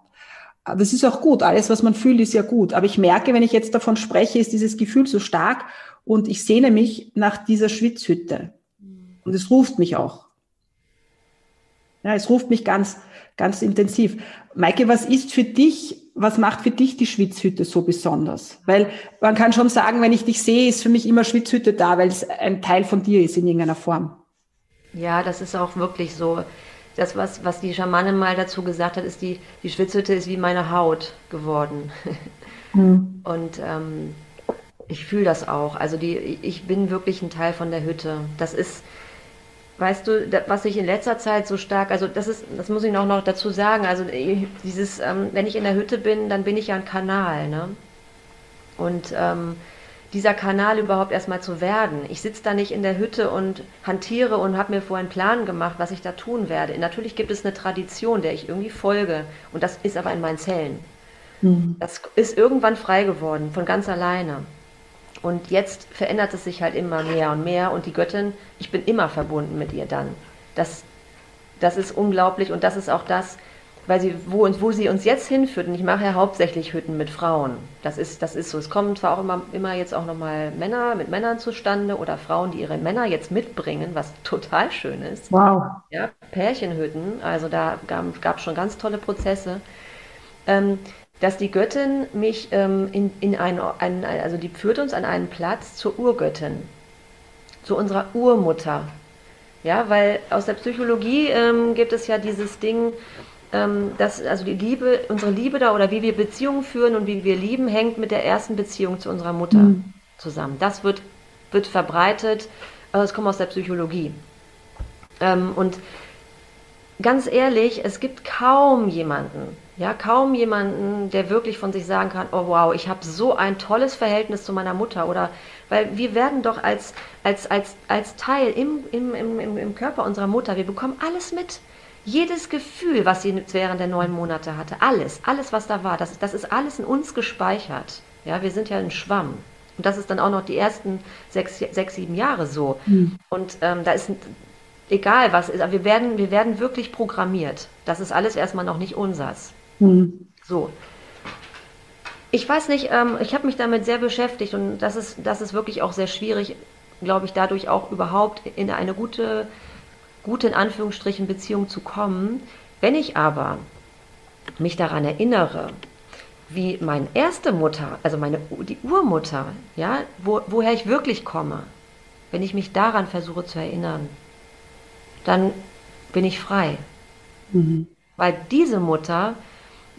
Aber es ist auch gut. Alles, was man fühlt, ist ja gut. Aber ich merke, wenn ich jetzt davon spreche, ist dieses Gefühl so stark und ich sehne mich nach dieser Schwitzhütte. Und es ruft mich auch. Ja, es ruft mich ganz, ganz intensiv. Maike, was ist für dich was macht für dich die Schwitzhütte so besonders? Weil man kann schon sagen, wenn ich dich sehe, ist für mich immer Schwitzhütte da, weil es ein Teil von dir ist in irgendeiner Form. Ja, das ist auch wirklich so. Das, was, was die Schamane mal dazu gesagt hat, ist, die, die Schwitzhütte ist wie meine Haut geworden. Mhm. Und ähm, ich fühle das auch. Also die, ich bin wirklich ein Teil von der Hütte. Das ist, Weißt du, was ich in letzter Zeit so stark, also das ist, das muss ich auch noch dazu sagen, also dieses, ähm, wenn ich in der Hütte bin, dann bin ich ja ein Kanal, ne? Und ähm, dieser Kanal überhaupt erstmal zu werden. Ich sitze da nicht in der Hütte und hantiere und habe mir vorher einen Plan gemacht, was ich da tun werde. Natürlich gibt es eine Tradition, der ich irgendwie folge. Und das ist aber in meinen Zellen. Mhm. Das ist irgendwann frei geworden, von ganz alleine. Und jetzt verändert es sich halt immer mehr und mehr und die Göttin, ich bin immer verbunden mit ihr dann. Das, das ist unglaublich und das ist auch das, weil sie, wo, wo sie uns jetzt hinführt, und ich mache ja hauptsächlich Hütten mit Frauen. Das ist, das ist so. Es kommen zwar auch immer, immer jetzt auch nochmal Männer mit Männern zustande oder Frauen, die ihre Männer jetzt mitbringen, was total schön ist. Wow. Ja, Pärchenhütten, also da gab es schon ganz tolle Prozesse. Ähm, dass die Göttin mich ähm, in, in ein, ein, also die führt uns an einen Platz zur Urgöttin, zu unserer Urmutter. Ja, weil aus der Psychologie ähm, gibt es ja dieses Ding, ähm, dass also die Liebe, unsere Liebe da oder wie wir Beziehungen führen und wie wir lieben, hängt mit der ersten Beziehung zu unserer Mutter mhm. zusammen. Das wird, wird verbreitet, also es kommt aus der Psychologie. Ähm, und ganz ehrlich, es gibt kaum jemanden, ja, kaum jemanden, der wirklich von sich sagen kann, oh wow, ich habe so ein tolles Verhältnis zu meiner Mutter oder weil wir werden doch als, als, als, als Teil im, im, im, im Körper unserer Mutter, wir bekommen alles mit. Jedes Gefühl, was sie während der neun Monate hatte, alles, alles, was da war, das, das ist alles in uns gespeichert. Ja, wir sind ja ein Schwamm. Und das ist dann auch noch die ersten sechs, sechs sieben Jahre so. Mhm. Und ähm, da ist egal was ist, aber wir werden, wir werden wirklich programmiert. Das ist alles erstmal noch nicht unsers. Mhm. So. Ich weiß nicht, ähm, ich habe mich damit sehr beschäftigt und das ist, das ist wirklich auch sehr schwierig, glaube ich, dadurch auch überhaupt in eine gute, gute in Anführungsstrichen Beziehung zu kommen. Wenn ich aber mich daran erinnere, wie meine erste Mutter, also meine die Urmutter, ja, wo, woher ich wirklich komme, wenn ich mich daran versuche zu erinnern, dann bin ich frei. Mhm. Weil diese Mutter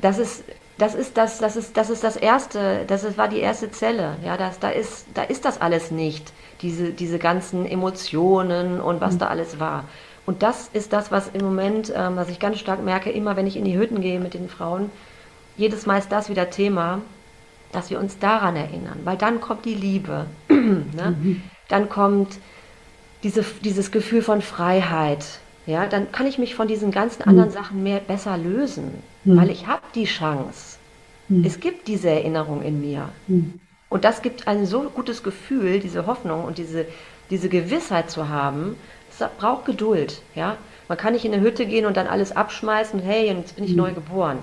das ist das ist das, das ist, das ist das erste, das ist, war die erste Zelle. Ja, das, da ist, da ist das alles nicht. Diese, diese ganzen Emotionen und was mhm. da alles war. Und das ist das, was im Moment, ähm, was ich ganz stark merke, immer wenn ich in die Hütten gehe mit den Frauen, jedes Mal ist das wieder Thema, dass wir uns daran erinnern, weil dann kommt die Liebe. ne? mhm. Dann kommt diese, dieses Gefühl von Freiheit, ja, dann kann ich mich von diesen ganzen anderen Sachen mehr besser lösen, weil ich habe die Chance. Es gibt diese Erinnerung in mir. Und das gibt ein so gutes Gefühl, diese Hoffnung und diese, diese Gewissheit zu haben. Das braucht Geduld, ja. Man kann nicht in eine Hütte gehen und dann alles abschmeißen und hey, jetzt bin ich neu geboren.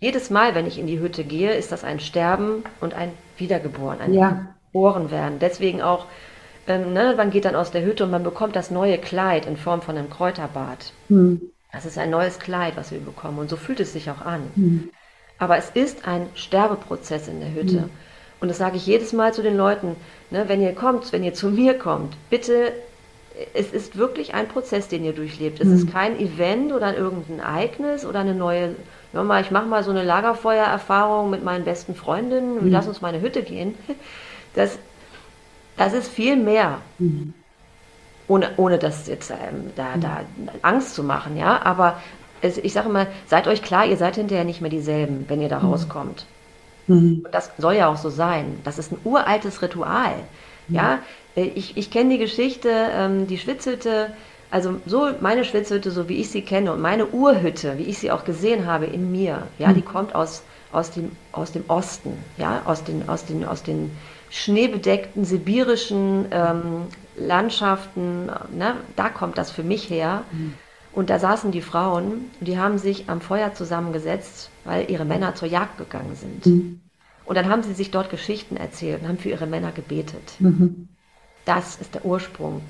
Jedes Mal, wenn ich in die Hütte gehe, ist das ein Sterben und ein Wiedergeboren, ein Ja. geboren werden. Deswegen auch, ähm, ne, man geht dann aus der Hütte und man bekommt das neue Kleid in Form von einem Kräuterbad. Das ist ein neues Kleid, was wir bekommen. Und so fühlt es sich auch an. Aber es ist ein Sterbeprozess in der Hütte. Und das sage ich jedes Mal zu den Leuten, ne, wenn ihr kommt, wenn ihr zu mir kommt, bitte, es ist wirklich ein Prozess, den ihr durchlebt. Es ist kein Event oder irgendein Ereignis oder eine neue, ja, mal, ich mache mal so eine Lagerfeuererfahrung mit meinen besten Freundinnen, wir lassen uns mal in eine Hütte gehen. Das, das ist viel mehr. Ohne, ohne das jetzt ähm, da, da Angst zu machen, ja. Aber es, ich sage immer, seid euch klar, ihr seid hinterher nicht mehr dieselben, wenn ihr da rauskommt. Und das soll ja auch so sein. Das ist ein uraltes Ritual. Ja, Äh, ich, ich kenne die Geschichte, ähm, die Schwitzhütte, also so meine Schwitzhütte, so wie ich sie kenne und meine Urhütte, wie ich sie auch gesehen habe in mir, ja, die kommt aus, aus, dem, aus dem Osten, ja, aus den, aus den, aus den schneebedeckten sibirischen ähm, Landschaften, ne, da kommt das für mich her. Und da saßen die Frauen, die haben sich am Feuer zusammengesetzt, weil ihre Männer zur Jagd gegangen sind. Und dann haben sie sich dort Geschichten erzählt und haben für ihre Männer gebetet. Das ist der Ursprung.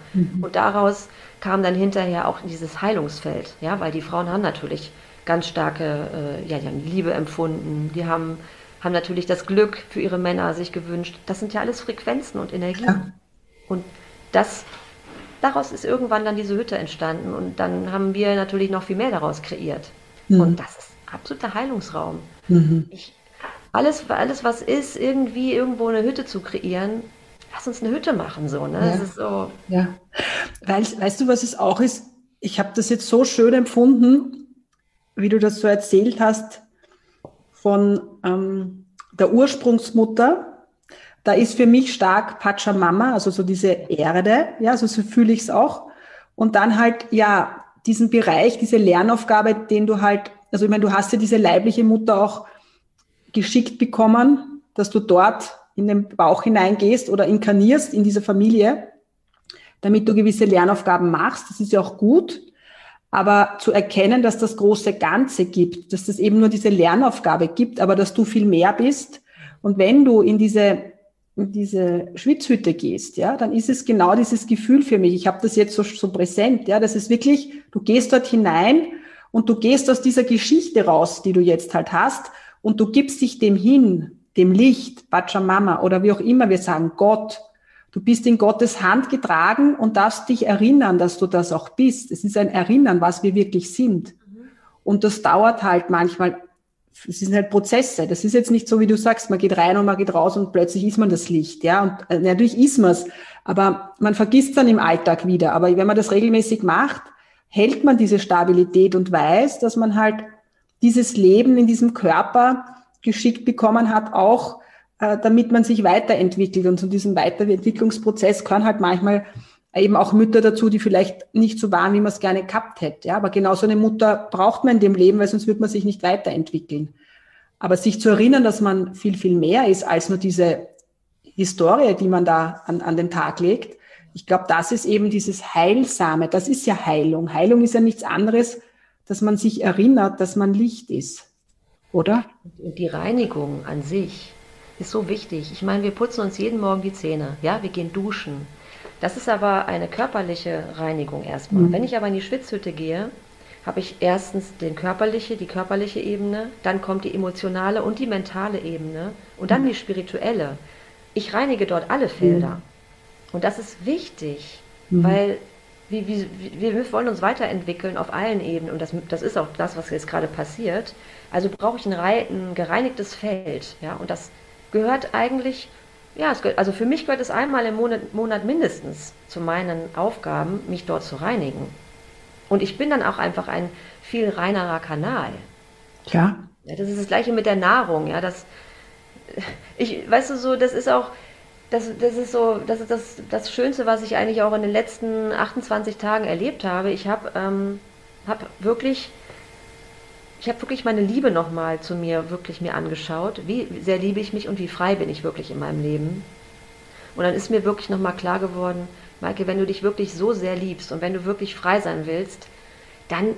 Und daraus kam dann hinterher auch dieses Heilungsfeld, ja, weil die Frauen haben natürlich ganz starke, äh, ja, die haben Liebe empfunden, die haben, haben natürlich das Glück für ihre Männer sich gewünscht. Das sind ja alles Frequenzen und Energien. Ja. Und das, daraus ist irgendwann dann diese Hütte entstanden und dann haben wir natürlich noch viel mehr daraus kreiert. Und das ist absoluter Heilungsraum. Ich, alles, alles, was ist, irgendwie irgendwo eine Hütte zu kreieren, lass uns eine Hütte machen, so, ne? Das Ja. ist so, Ja, weil, weißt du, was es auch ist? Ich habe das jetzt so schön empfunden, wie du das so erzählt hast von ähm, der Ursprungsmutter. Da ist für mich stark Pachamama, also so diese Erde, ja, also so fühle ich es auch. Und dann halt, ja, diesen Bereich, diese Lernaufgabe, den du halt, also ich meine, du hast ja diese leibliche Mutter auch geschickt bekommen, dass du dort in den Bauch hineingehst oder inkarnierst in dieser Familie damit du gewisse Lernaufgaben machst. Das ist ja auch gut. Aber zu erkennen, dass das große Ganze gibt, dass das eben nur diese Lernaufgabe gibt, aber dass du viel mehr bist. Und wenn du in diese, in diese Schwitzhütte gehst, ja, dann ist es genau dieses Gefühl für mich. Ich habe das jetzt so, so präsent, ja, das ist wirklich, du gehst dort hinein und du gehst aus dieser Geschichte raus, die du jetzt halt hast, und du gibst dich dem hin, dem Licht, Pachamama oder wie auch immer wir sagen, Gott, Du bist in Gottes Hand getragen und darfst dich erinnern, dass du das auch bist. Es ist ein Erinnern, was wir wirklich sind. Und das dauert halt manchmal, es sind halt Prozesse. Das ist jetzt nicht so, wie du sagst, man geht rein und man geht raus und plötzlich ist man das Licht. Ja, und äh, natürlich ist man es, aber man vergisst dann im Alltag wieder. Aber wenn man das regelmäßig macht, hält man diese Stabilität und weiß, dass man halt dieses Leben in diesem Körper geschickt bekommen hat, auch damit man sich weiterentwickelt. Und zu diesem Weiterentwicklungsprozess gehören halt manchmal eben auch Mütter dazu, die vielleicht nicht so waren, wie man es gerne gehabt hätte. Ja, aber genau so eine Mutter braucht man in dem Leben, weil sonst wird man sich nicht weiterentwickeln. Aber sich zu erinnern, dass man viel, viel mehr ist als nur diese Historie, die man da an, an den Tag legt. Ich glaube, das ist eben dieses Heilsame. Das ist ja Heilung. Heilung ist ja nichts anderes, dass man sich erinnert, dass man Licht ist. Oder? Und die Reinigung an sich ist so wichtig. Ich meine, wir putzen uns jeden Morgen die Zähne, ja, wir gehen duschen. Das ist aber eine körperliche Reinigung erstmal. Mhm. Wenn ich aber in die Schwitzhütte gehe, habe ich erstens den körperliche, die körperliche Ebene, dann kommt die emotionale und die mentale Ebene und dann die spirituelle. Ich reinige dort alle Felder. Und das ist wichtig, weil wir, wir, wir wollen uns weiterentwickeln auf allen Ebenen und das, das ist auch das, was jetzt gerade passiert. Also brauche ich ein, ein gereinigtes Feld, ja, und das gehört eigentlich, ja, es gehört, also für mich gehört es einmal im Monat, Monat mindestens zu meinen Aufgaben, mich dort zu reinigen. Und ich bin dann auch einfach ein viel reinerer Kanal. Klar. Ja, das ist das Gleiche mit der Nahrung, ja, das, ich, weißt du so, das ist auch, das, das ist so, das ist das, das Schönste, was ich eigentlich auch in den letzten 28 Tagen erlebt habe. Ich habe ähm, hab wirklich, ich habe wirklich meine Liebe nochmal zu mir wirklich mir angeschaut. Wie sehr liebe ich mich und wie frei bin ich wirklich in meinem Leben. Und dann ist mir wirklich nochmal klar geworden, Maike, wenn du dich wirklich so sehr liebst und wenn du wirklich frei sein willst, dann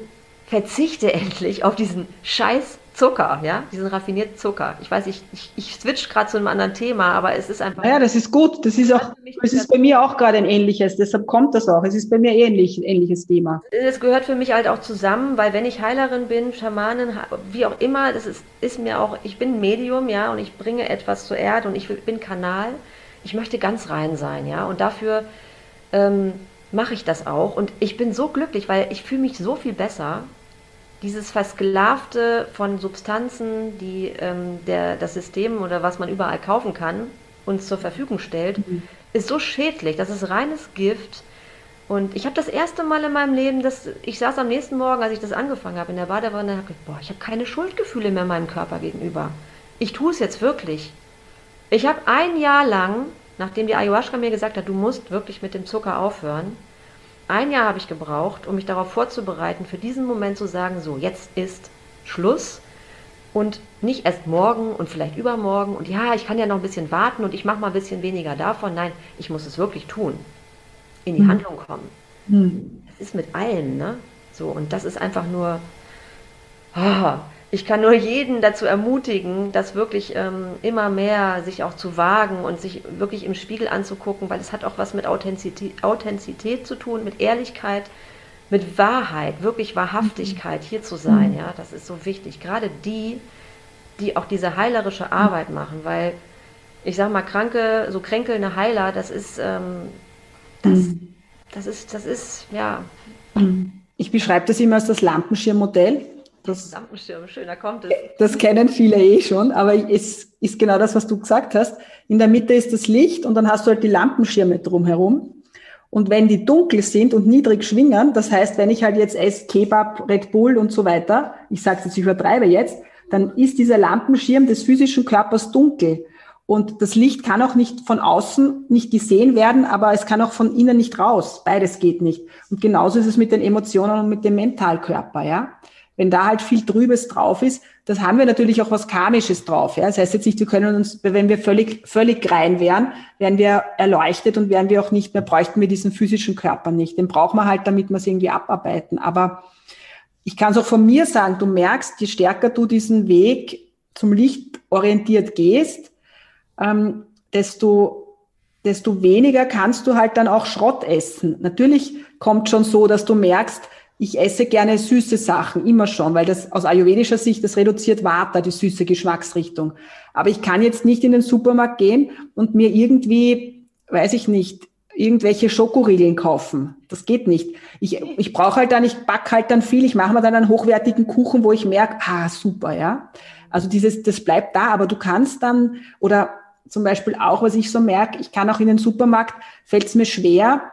verzichte endlich auf diesen scheiß Zucker, ja, diesen raffinierten Zucker. Ich weiß, ich, ich, ich switch gerade zu einem anderen Thema, aber es ist einfach. Ja, das ist gut. Das ist auch, es ist bei mir auch gerade ein ähnliches. Deshalb kommt das auch. Es ist bei mir ähnlich, ein ähnliches Thema. Es gehört für mich halt auch zusammen, weil wenn ich Heilerin bin, Schamanin, wie auch immer, das ist, ist mir auch, ich bin Medium, ja, und ich bringe etwas zur Erde und ich bin Kanal. Ich möchte ganz rein sein, ja, und dafür ähm, mache ich das auch. Und ich bin so glücklich, weil ich fühle mich so viel besser dieses Versklavte von Substanzen, die ähm, der, das System oder was man überall kaufen kann, uns zur Verfügung stellt, mhm. ist so schädlich. Das ist reines Gift. Und ich habe das erste Mal in meinem Leben, dass ich saß am nächsten Morgen, als ich das angefangen habe, in der Badewanne, und habe boah, ich habe keine Schuldgefühle mehr meinem Körper gegenüber. Ich tue es jetzt wirklich. Ich habe ein Jahr lang, nachdem die Ayahuasca mir gesagt hat, du musst wirklich mit dem Zucker aufhören, ein Jahr habe ich gebraucht, um mich darauf vorzubereiten, für diesen Moment zu sagen, so, jetzt ist Schluss und nicht erst morgen und vielleicht übermorgen und ja, ich kann ja noch ein bisschen warten und ich mache mal ein bisschen weniger davon. Nein, ich muss es wirklich tun. In die hm. Handlung kommen. Hm. Das ist mit allem, ne? So, und das ist einfach nur, oh, ich kann nur jeden dazu ermutigen, das wirklich ähm, immer mehr sich auch zu wagen und sich wirklich im Spiegel anzugucken, weil es hat auch was mit Authentizität, Authentizität zu tun, mit Ehrlichkeit, mit Wahrheit, wirklich Wahrhaftigkeit hier zu sein. Mhm. Ja, das ist so wichtig. Gerade die, die auch diese heilerische Arbeit machen, weil ich sage mal, kranke, so kränkelnde Heiler, das ist, ähm, das, mhm. das ist, das ist, ja. Ich beschreibe das immer als das Lampenschirmmodell. Das, Lampenschirm, schöner kommt es. Das kennen viele eh schon, aber es ist genau das, was du gesagt hast. In der Mitte ist das Licht und dann hast du halt die Lampenschirme drumherum. Und wenn die dunkel sind und niedrig schwingen, das heißt, wenn ich halt jetzt esse Kebab, Red Bull und so weiter, ich sage jetzt, ich übertreibe jetzt, dann ist dieser Lampenschirm des physischen Körpers dunkel. Und das Licht kann auch nicht von außen nicht gesehen werden, aber es kann auch von innen nicht raus. Beides geht nicht. Und genauso ist es mit den Emotionen und mit dem Mentalkörper, ja wenn da halt viel Trübes drauf ist, das haben wir natürlich auch was Karmisches drauf. Ja? Das heißt jetzt nicht, wir können uns, wenn wir völlig, völlig rein wären, wären wir erleuchtet und wären wir auch nicht mehr, bräuchten wir diesen physischen Körper nicht. Den brauchen wir halt, damit wir es irgendwie abarbeiten. Aber ich kann es auch von mir sagen, du merkst, je stärker du diesen Weg zum Licht orientiert gehst, ähm, desto, desto weniger kannst du halt dann auch Schrott essen. Natürlich kommt schon so, dass du merkst, ich esse gerne süße Sachen, immer schon, weil das aus ayurvedischer Sicht, das reduziert Vata, die süße Geschmacksrichtung. Aber ich kann jetzt nicht in den Supermarkt gehen und mir irgendwie, weiß ich nicht, irgendwelche Schokoriegeln kaufen. Das geht nicht. Ich, ich brauche halt dann, ich back halt dann viel, ich mache mir dann einen hochwertigen Kuchen, wo ich merke, ah, super, ja. Also dieses, das bleibt da, aber du kannst dann, oder zum Beispiel auch, was ich so merke, ich kann auch in den Supermarkt, fällt es mir schwer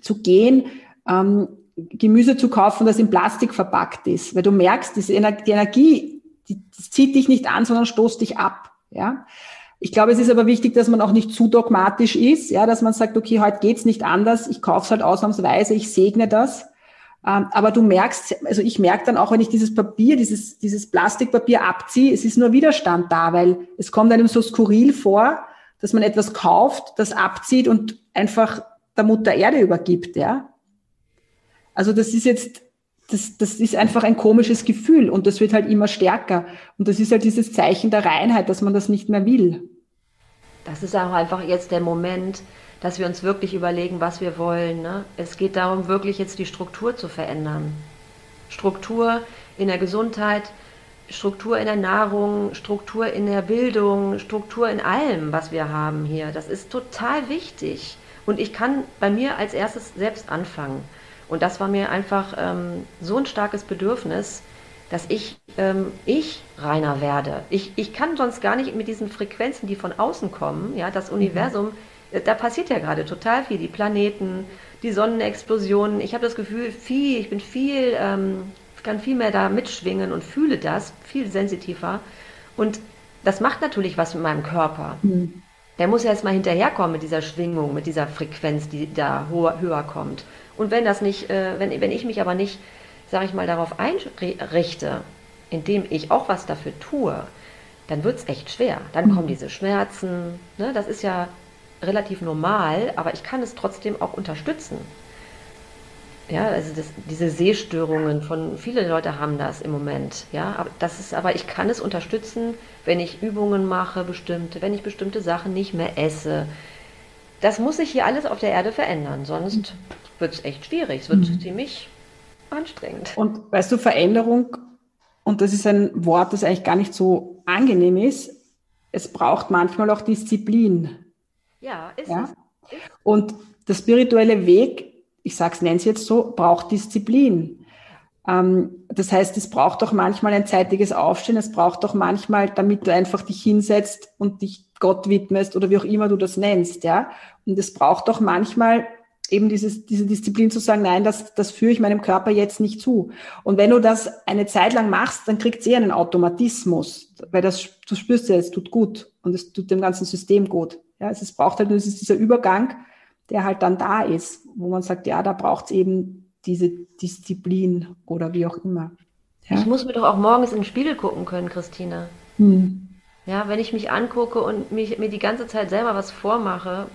zu gehen, ähm, Gemüse zu kaufen, das in Plastik verpackt ist, weil du merkst, die Energie, die, die zieht dich nicht an, sondern stoßt dich ab. Ja, ich glaube, es ist aber wichtig, dass man auch nicht zu dogmatisch ist, ja, dass man sagt, okay, heute geht's nicht anders, ich kaufe es halt ausnahmsweise, ich segne das. Ähm, aber du merkst, also ich merke dann auch, wenn ich dieses Papier, dieses, dieses Plastikpapier abziehe, es ist nur Widerstand da, weil es kommt einem so skurril vor, dass man etwas kauft, das abzieht und einfach der Mutter Erde übergibt, ja. Also das ist jetzt, das, das ist einfach ein komisches Gefühl und das wird halt immer stärker. Und das ist halt dieses Zeichen der Reinheit, dass man das nicht mehr will. Das ist auch einfach jetzt der Moment, dass wir uns wirklich überlegen, was wir wollen. Ne? Es geht darum, wirklich jetzt die Struktur zu verändern. Struktur in der Gesundheit, Struktur in der Nahrung, Struktur in der Bildung, Struktur in allem, was wir haben hier. Das ist total wichtig. Und ich kann bei mir als erstes selbst anfangen. Und das war mir einfach ähm, so ein starkes Bedürfnis, dass ich, ähm, ich reiner werde. Ich, ich kann sonst gar nicht mit diesen Frequenzen, die von außen kommen, ja, das mhm. Universum, mhm. da passiert ja gerade total viel. Die Planeten, die Sonnenexplosionen. Ich habe das Gefühl, viel, ich bin viel, ähm, kann viel mehr da mitschwingen und fühle das, viel sensitiver. Und das macht natürlich was mit meinem Körper. Mhm. der muss ja erstmal hinterherkommen mit dieser Schwingung, mit dieser Frequenz, die da höher, höher kommt. Und wenn das nicht, äh, wenn, wenn ich mich aber nicht, sage ich mal, darauf einrichte, indem ich auch was dafür tue, dann wird es echt schwer. Dann kommen diese Schmerzen. Ne? Das ist ja relativ normal, aber ich kann es trotzdem auch unterstützen. Ja, also das, diese Sehstörungen von viele Leute haben das im Moment. Ja, aber das ist, aber ich kann es unterstützen, wenn ich Übungen mache, bestimmte, wenn ich bestimmte Sachen nicht mehr esse. Das muss sich hier alles auf der Erde verändern, sonst wird es echt schwierig. Es wird mhm. ziemlich anstrengend. Und weißt du, Veränderung, und das ist ein Wort, das eigentlich gar nicht so angenehm ist, es braucht manchmal auch Disziplin. Ja, ist ja? es. Und der spirituelle Weg ich sage es, nenne es jetzt so, braucht Disziplin. Ähm, das heißt, es braucht auch manchmal ein zeitiges Aufstehen, es braucht auch manchmal, damit du einfach dich hinsetzt und dich Gott widmest oder wie auch immer du das nennst, ja. Und es braucht auch manchmal eben dieses, diese Disziplin zu sagen, nein, das, das führe ich meinem Körper jetzt nicht zu. Und wenn du das eine Zeit lang machst, dann kriegt es eher einen Automatismus, weil das, du spürst ja, es tut gut und es tut dem ganzen System gut. Ja, also es braucht halt nur dieser Übergang, der halt dann da ist, wo man sagt, ja, da braucht es eben diese Disziplin oder wie auch immer. Ja? Ich muss mir doch auch morgens in den Spiegel gucken können, Christina. Hm. Ja, wenn ich mich angucke und mich, mir die ganze Zeit selber was vormache,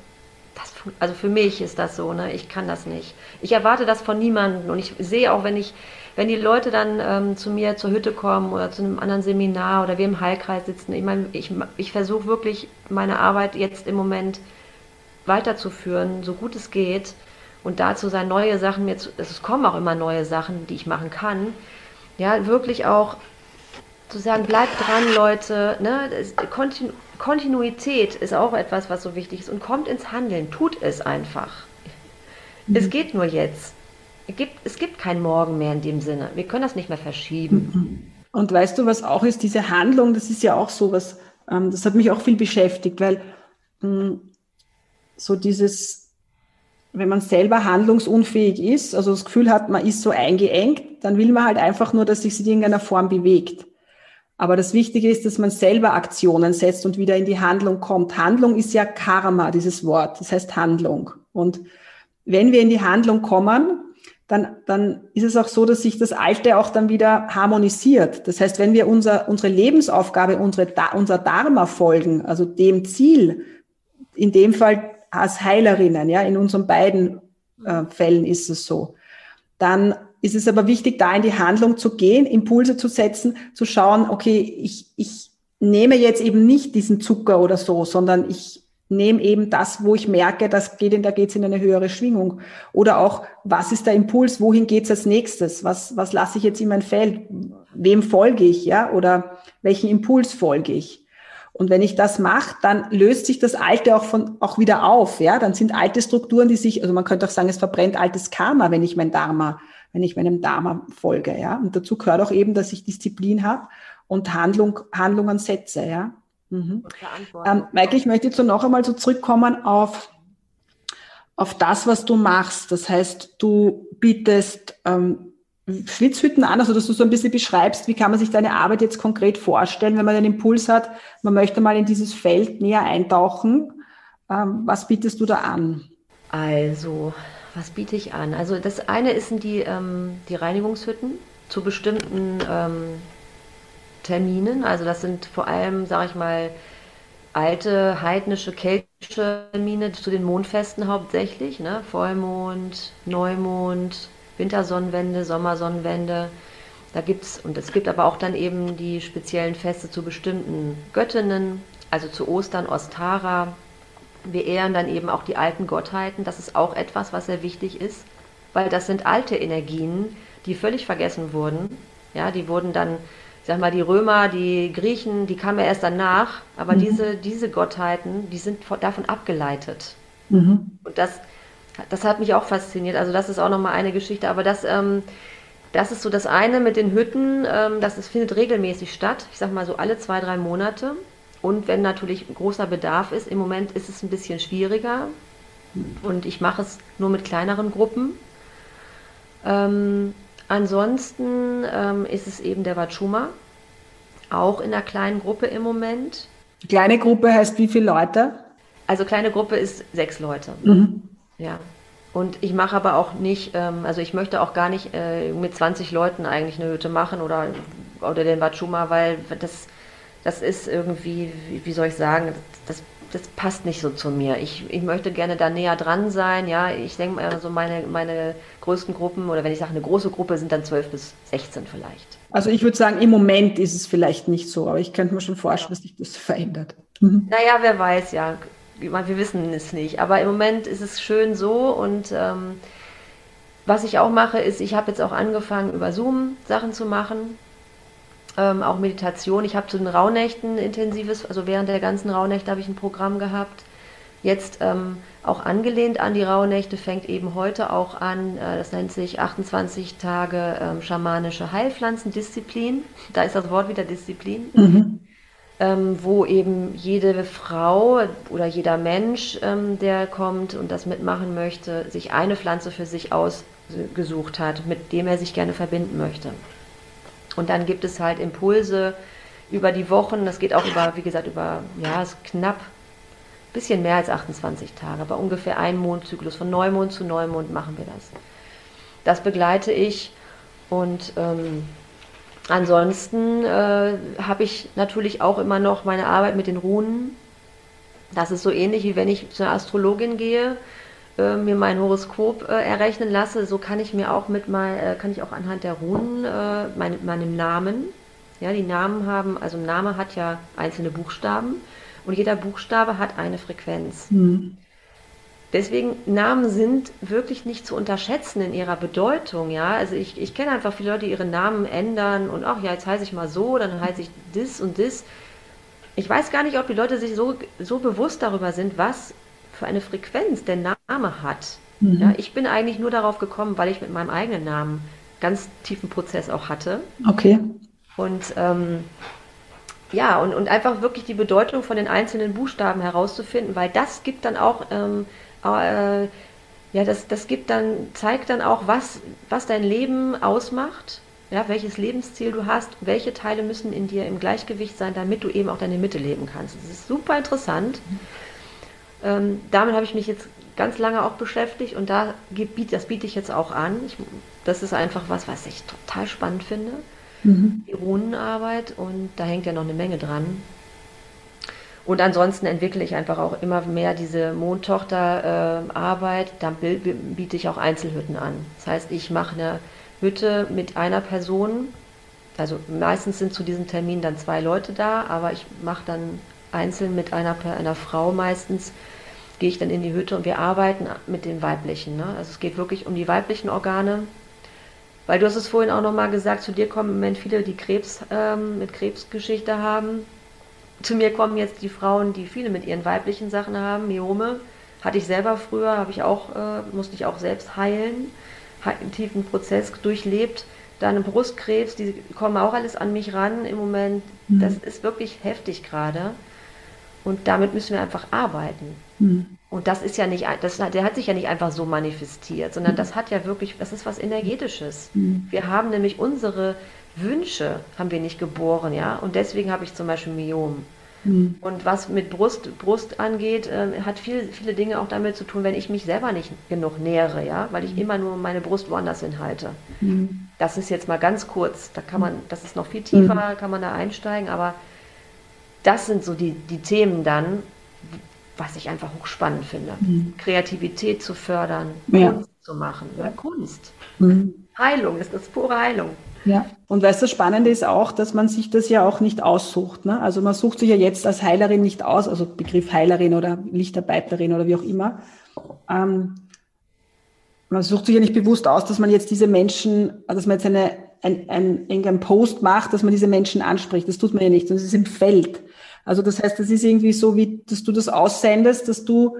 das, also für mich ist das so, ne? Ich kann das nicht. Ich erwarte das von niemandem und ich sehe auch, wenn ich, wenn die Leute dann ähm, zu mir zur Hütte kommen oder zu einem anderen Seminar oder wir im Heilkreis sitzen, ich meine, ich, ich versuche wirklich meine Arbeit jetzt im Moment weiterzuführen, so gut es geht und dazu sein, neue Sachen mir zu, es kommen auch immer neue Sachen, die ich machen kann, ja, wirklich auch zu sagen, bleibt dran, Leute, ne, Kontinu Kontinuität ist auch etwas, was so wichtig ist und kommt ins Handeln, tut es einfach. Mhm. Es geht nur jetzt. Es gibt, es gibt kein Morgen mehr in dem Sinne. Wir können das nicht mehr verschieben. Mhm. Und weißt du, was auch ist, diese Handlung, das ist ja auch so was, ähm, das hat mich auch viel beschäftigt, weil mh, hm, so dieses, wenn man selber handlungsunfähig ist, also das Gefühl hat, man ist so eingeengt, dann will man halt einfach nur, dass sich in irgendeiner Form bewegt. Aber das Wichtige ist, dass man selber Aktionen setzt und wieder in die Handlung kommt. Handlung ist ja Karma, dieses Wort. Das heißt Handlung. Und wenn wir in die Handlung kommen, dann, dann ist es auch so, dass sich das Alte auch dann wieder harmonisiert. Das heißt, wenn wir unser, unsere Lebensaufgabe, unsere, unser Dharma folgen, also dem Ziel, in dem Fall als Heilerinnen, ja, in unseren beiden äh, Fällen ist es so. Dann ist es aber wichtig, da in die Handlung zu gehen, Impulse zu setzen, zu schauen, okay, ich, ich nehme jetzt eben nicht diesen Zucker oder so, sondern ich nehme eben das, wo ich merke, das geht in, da geht's in eine höhere Schwingung. Oder auch, was ist der Impuls, wohin geht's als nächstes? Was, was lasse ich jetzt in mein Feld? Wem folge ich, ja? Oder welchen Impuls folge ich? Und wenn ich das mache, dann löst sich das Alte auch von, auch wieder auf, ja. Dann sind alte Strukturen, die sich, also man könnte auch sagen, es verbrennt altes Karma, wenn ich mein Dharma, wenn ich meinem Dharma folge, ja. Und dazu gehört auch eben, dass ich Disziplin habe und Handlung, Handlungen setze, ja. Mhm. Ähm, Michael, ich möchte jetzt noch einmal so zurückkommen auf, auf das, was du machst. Das heißt, du bietest ähm, Schwitzhütten an, also dass du so ein bisschen beschreibst, wie kann man sich deine Arbeit jetzt konkret vorstellen, wenn man den Impuls hat, man möchte mal in dieses Feld näher eintauchen. Ähm, was bietest du da an? Also, was biete ich an? Also das eine sind die, ähm, die Reinigungshütten zu bestimmten ähm, Terminen. Also das sind vor allem, sage ich mal, alte heidnische, keltische Termine zu den Mondfesten hauptsächlich. Ne? Vollmond, Neumond, Wintersonnenwende, Sommersonnenwende. Da gibt's, und es gibt aber auch dann eben die speziellen Feste zu bestimmten Göttinnen, also zu Ostern, Ostara. Wir ehren dann eben auch die alten Gottheiten. Das ist auch etwas, was sehr wichtig ist, weil das sind alte Energien, die völlig vergessen wurden. Ja, die wurden dann, ich sag mal, die Römer, die Griechen, die kamen ja erst danach, aber mhm. diese, diese Gottheiten, die sind davon abgeleitet. Mhm. Und das, das hat mich auch fasziniert. Also das ist auch nochmal eine Geschichte. Aber das, ähm, das ist so das eine mit den Hütten. Ähm, das ist, findet regelmäßig statt. Ich sag mal so alle zwei, drei Monate. Und wenn natürlich großer Bedarf ist, im Moment ist es ein bisschen schwieriger. Und ich mache es nur mit kleineren Gruppen. Ähm, ansonsten ähm, ist es eben der Wachuma. Auch in einer kleinen Gruppe im Moment. Kleine Gruppe heißt wie viele Leute? also kleine Gruppe ist sechs Leute. Mhm. Ja. Und ich mache aber auch nicht, ähm, also ich möchte auch gar nicht äh, mit 20 Leuten eigentlich eine Hütte machen oder, oder den Wachuma, weil das, das ist irgendwie, wie, soll ich sagen, das, das passt nicht so zu mir. Ich, ich möchte gerne da näher dran sein. Ja, ich denke mal, so meine, meine größten Gruppen oder wenn ich sage eine große Gruppe sind dann 12 bis 16 vielleicht. Also ich würde sagen, im Moment ist es vielleicht nicht so, aber ich könnte mir schon vorstellen, dass sich das verändert. Mhm. Naja, wer weiß, ja wir wissen es nicht. Aber im Moment ist es schön so und ähm, was ich auch mache, ist, ich habe jetzt auch angefangen, über Zoom Sachen zu machen. Ähm, auch Meditation. Ich habe zu den Rauhnächten intensives, also während der ganzen Rauhnächte habe ich ein Programm gehabt. Jetzt ähm, auch angelehnt an die Rauhnächte fängt eben heute auch an, äh, das nennt sich 28 Tage ähm, schamanische Heilpflanzendisziplin. Da ist das Wort wieder Disziplin. Mhm ähm, wo eben jede Frau oder jeder Mensch, ähm, der kommt und das mitmachen möchte, sich eine Pflanze für sich ausgesucht hat, mit dem er sich gerne verbinden möchte. Und dann gibt es halt Impulse über die Wochen, das geht auch über, wie gesagt, über, ja, ist knapp, bisschen mehr als 28 Tage, aber ungefähr ein Mondzyklus, von Neumond zu Neumond machen wir das. Das begleite ich. Und ähm, Ansonsten äh, habe ich natürlich auch immer noch meine Arbeit mit den Runen. Das ist so ähnlich wie wenn ich zu einer Astrologin gehe, äh, mir mein Horoskop äh, errechnen lasse. So kann ich mir auch mit mal, äh, kann ich auch anhand der Runen äh, meine, meinem Namen, ja, die Namen haben, also ein Name hat ja einzelne Buchstaben und jeder Buchstabe hat eine Frequenz. Mhm. Deswegen Namen sind wirklich nicht zu unterschätzen in ihrer Bedeutung, ja. Also ich, ich kenne einfach viele Leute, die ihre Namen ändern und ach ja, jetzt heiße ich mal so, dann heiße ich das und das. Ich weiß gar nicht, ob die Leute sich so, so bewusst darüber sind, was für eine Frequenz der Name hat. Mhm. Ja, ich bin eigentlich nur darauf gekommen, weil ich mit meinem eigenen Namen ganz tiefen Prozess auch hatte. Okay. Und ähm, ja, und, und einfach wirklich die Bedeutung von den einzelnen Buchstaben herauszufinden, weil das gibt dann auch ähm, äh, ja, das, das gibt dann, zeigt dann auch, was, was dein Leben ausmacht, ja, welches Lebensziel du hast, welche Teile müssen in dir im Gleichgewicht sein, damit du eben auch deine Mitte leben kannst. Das ist super interessant. Ähm, damit habe ich mich jetzt ganz lange auch beschäftigt und da das biete ich jetzt auch an. Ich, das ist einfach was, was ich total spannend finde. Mhm. Die Runenarbeit und da hängt ja noch eine Menge dran. Und ansonsten entwickle ich einfach auch immer mehr diese Mondtochter-Arbeit. Äh, da biete ich auch Einzelhütten an. Das heißt, ich mache eine Hütte mit einer Person. Also meistens sind zu diesem Termin dann zwei Leute da, aber ich mache dann einzeln mit einer, einer Frau meistens, gehe ich dann in die Hütte und wir arbeiten mit den weiblichen. Ne? Also es geht wirklich um die weiblichen Organe. Weil du hast es vorhin auch nochmal gesagt, zu dir kommen im Moment viele, die Krebs ähm, mit Krebsgeschichte haben zu mir kommen jetzt die Frauen, die viele mit ihren weiblichen Sachen haben, Myome. Hatte ich selber früher, habe ich auch, äh, musste ich auch selbst heilen, einen tiefen Prozess durchlebt. Dann Brustkrebs, die kommen auch alles an mich ran im Moment. Mhm. Das ist wirklich heftig gerade. Und damit müssen wir einfach arbeiten. Mhm. Und das ist ja nicht, das, der hat sich ja nicht einfach so manifestiert, sondern mhm. das hat ja wirklich, das ist was Energetisches. Mhm. Wir haben nämlich unsere Wünsche haben wir nicht geboren, ja. Und deswegen habe ich zum Beispiel Myom. Mhm. Und was mit Brust, Brust angeht, äh, hat viel, viele Dinge auch damit zu tun, wenn ich mich selber nicht genug nähere, ja, weil ich immer nur meine Brust woanders hinhalte. Mhm. Das ist jetzt mal ganz kurz, da kann man, das ist noch viel tiefer, mhm. kann man da einsteigen, aber das sind so die, die Themen dann, was ich einfach hochspannend finde. Mhm. Kreativität zu fördern, ja. Kunst zu machen, ja, Kunst. Mhm. Heilung, das ist pure Heilung. Ja, und weißt du, das Spannende ist auch, dass man sich das ja auch nicht aussucht. Ne? Also man sucht sich ja jetzt als Heilerin nicht aus, also Begriff Heilerin oder Lichtarbeiterin oder wie auch immer. Ähm, man sucht sich ja nicht bewusst aus, dass man jetzt diese Menschen, dass man jetzt eine, ein, ein, irgendeinen Post macht, dass man diese Menschen anspricht. Das tut man ja nicht, sondern es ist im Feld. Also das heißt, das ist irgendwie so, wie dass du das aussendest, dass du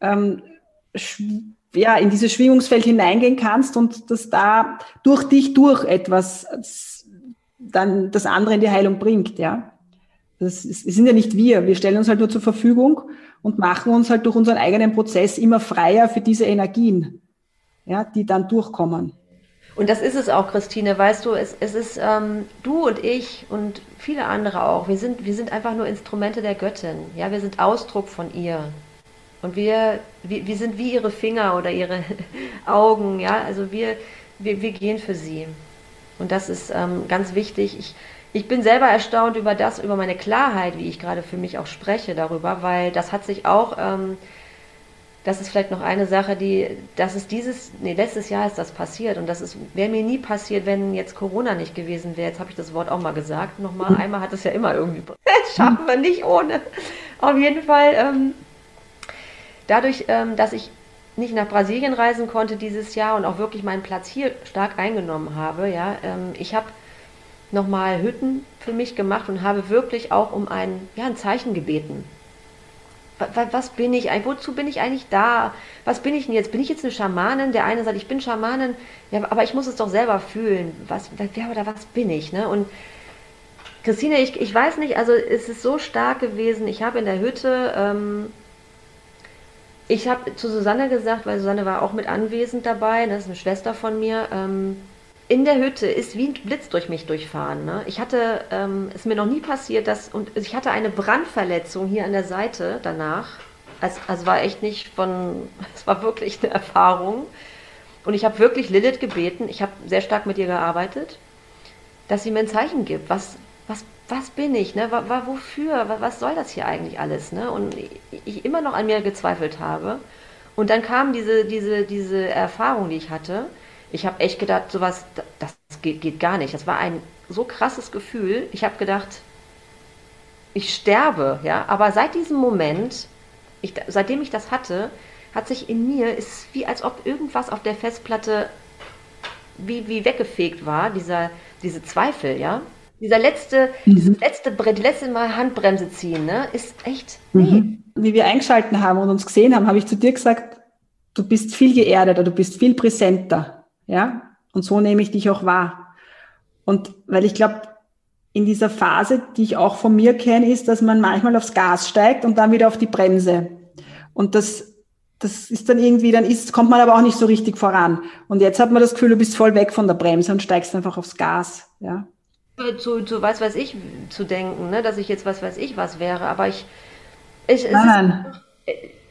ähm, ja, in dieses Schwingungsfeld hineingehen kannst und dass da durch dich durch etwas dann das andere in die Heilung bringt, ja. Das, ist, das sind ja nicht wir. Wir stellen uns halt nur zur Verfügung und machen uns halt durch unseren eigenen Prozess immer freier für diese Energien, ja, die dann durchkommen. Und das ist es auch, Christine. Weißt du, es, es ist ähm, du und ich und viele andere auch. Wir sind, wir sind einfach nur Instrumente der Göttin. Ja, wir sind Ausdruck von ihr. Und wir, wir, wir sind wie ihre Finger oder ihre Augen, ja. Also wir, wir, wir gehen für sie. Und das ist ähm, ganz wichtig. Ich, ich bin selber erstaunt über das, über meine Klarheit, wie ich gerade für mich auch spreche darüber, weil das hat sich auch, ähm, das ist vielleicht noch eine Sache, die, das ist dieses, nee, letztes Jahr ist das passiert und das wäre mir nie passiert, wenn jetzt Corona nicht gewesen wäre. Jetzt habe ich das Wort auch mal gesagt. Nochmal, einmal hat es ja immer irgendwie, das schaffen wir nicht ohne. Auf jeden Fall, ähm, dadurch, ähm, dass ich nicht nach Brasilien reisen konnte dieses Jahr und auch wirklich meinen Platz hier stark eingenommen habe, ja, ähm, ich habe nochmal Hütten für mich gemacht und habe wirklich auch um ein, ja, ein Zeichen gebeten was bin ich eigentlich, wozu bin ich eigentlich da? Was bin ich denn jetzt? Bin ich jetzt eine Schamanin? Der eine sagt, ich bin Schamanin, ja, aber ich muss es doch selber fühlen. Was, wer oder was bin ich? Ne? Und Christine, ich, ich weiß nicht, also es ist so stark gewesen. Ich habe in der Hütte, ähm, ich habe zu Susanne gesagt, weil Susanne war auch mit anwesend dabei, das ist eine Schwester von mir, ähm, in der Hütte ist wie ein Blitz durch mich durchfahren. Ne? Ich hatte, ähm, ist mir noch nie passiert, dass, und ich hatte eine Brandverletzung hier an der Seite danach. Also, also war echt nicht von, es war wirklich eine Erfahrung. Und ich habe wirklich Lilith gebeten, ich habe sehr stark mit ihr gearbeitet, dass sie mir ein Zeichen gibt. Was, was, was bin ich? Ne? Wofür? Was soll das hier eigentlich alles? Ne? Und ich immer noch an mir gezweifelt habe. Und dann kam diese, diese, diese Erfahrung, die ich hatte ich habe echt gedacht, sowas, das geht, geht gar nicht. Das war ein so krasses Gefühl. Ich habe gedacht, ich sterbe, ja. Aber seit diesem Moment, ich, seitdem ich das hatte, hat sich in mir, ist wie als ob irgendwas auf der Festplatte wie, wie weggefegt war, dieser, diese Zweifel, ja. Dieser letzte, mhm. dieses letzte, die letzte Mal Handbremse ziehen, ne, ist echt, nee. Mhm. Wie wir eingeschalten haben und uns gesehen haben, habe ich zu dir gesagt, du bist viel geerdeter, du bist viel präsenter. Ja, und so nehme ich dich auch wahr. Und weil ich glaube, in dieser Phase, die ich auch von mir kenne, ist, dass man manchmal aufs Gas steigt und dann wieder auf die Bremse. Und das, das ist dann irgendwie, dann ist, kommt man aber auch nicht so richtig voran. Und jetzt hat man das Gefühl, du bist voll weg von der Bremse und steigst einfach aufs Gas. Ja. Zu, zu was weiß ich zu denken, ne? dass ich jetzt was weiß ich was wäre, aber ich, ich nein, ist,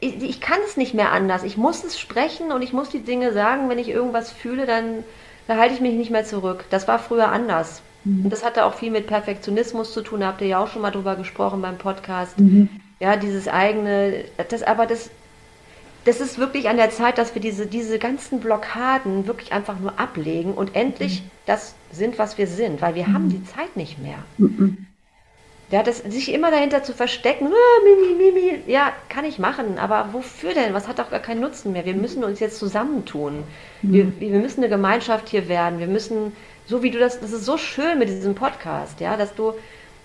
ich, ich, kann es nicht mehr anders. Ich muss es sprechen und ich muss die Dinge sagen. Wenn ich irgendwas fühle, dann, dann halte ich mich nicht mehr zurück. Das war früher anders. Mhm. Und das hatte auch viel mit Perfektionismus zu tun. Da habt ihr ja auch schon mal drüber gesprochen beim Podcast. Mhm. Ja, dieses eigene, das aber das, das ist wirklich an der Zeit, dass wir diese, diese ganzen Blockaden wirklich einfach nur ablegen und endlich mhm. das sind, was wir sind, weil wir haben mhm. die Zeit nicht mehr. Der hat es sich immer dahinter zu verstecken. Ah, Mimi, Mimi, ja, kann ich machen, aber wofür denn? Was hat doch gar keinen Nutzen mehr? Wir müssen uns jetzt zusammentun. Mhm. Wir, wir müssen eine Gemeinschaft hier werden. Wir müssen, so wie du das, das ist so schön mit diesem Podcast, ja, dass du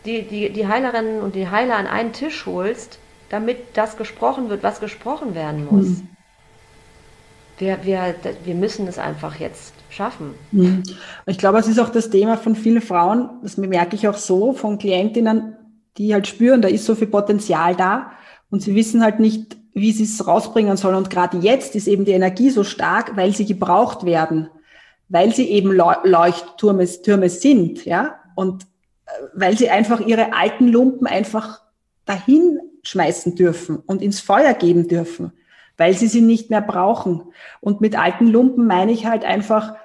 die, die, die Heilerinnen und die Heiler an einen Tisch holst, damit das gesprochen wird, was gesprochen werden muss. Mhm. Wir, wir, wir müssen es einfach jetzt schaffen. Mhm. Ich glaube, es ist auch das Thema von vielen Frauen, das merke ich auch so, von Klientinnen, die halt spüren, da ist so viel Potenzial da und sie wissen halt nicht, wie sie es rausbringen sollen. Und gerade jetzt ist eben die Energie so stark, weil sie gebraucht werden, weil sie eben Leuchttürme Türme sind, ja, und äh, weil sie einfach ihre alten Lumpen einfach dahin schmeißen dürfen und ins Feuer geben dürfen weil sie sie nicht mehr brauchen. Und mit alten Lumpen meine ich halt einfach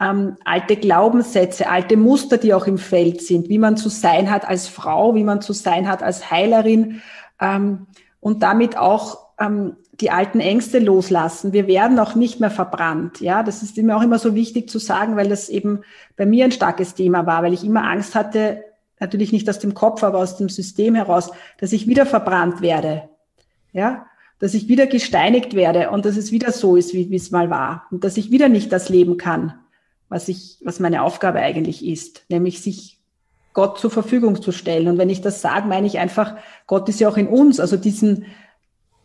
ähm, alte Glaubenssätze, alte Muster, die auch im Feld sind, wie man zu sein hat als Frau, wie man zu sein hat als Heilerin ähm, und damit auch ähm, die alten Ängste loslassen. Wir werden auch nicht mehr verbrannt. Ja, das ist mir auch immer so wichtig zu sagen, weil das eben bei mir ein starkes Thema war, weil ich immer Angst hatte, natürlich nicht aus dem Kopf, aber aus dem System heraus, dass ich wieder verbrannt werde. Ja, dass ich wieder gesteinigt werde und dass es wieder so ist, wie, es mal war und dass ich wieder nicht das leben kann, was ich, was meine Aufgabe eigentlich ist, nämlich sich Gott zur Verfügung zu stellen. Und wenn ich das sage, meine ich einfach, Gott ist ja auch in uns, also diesen,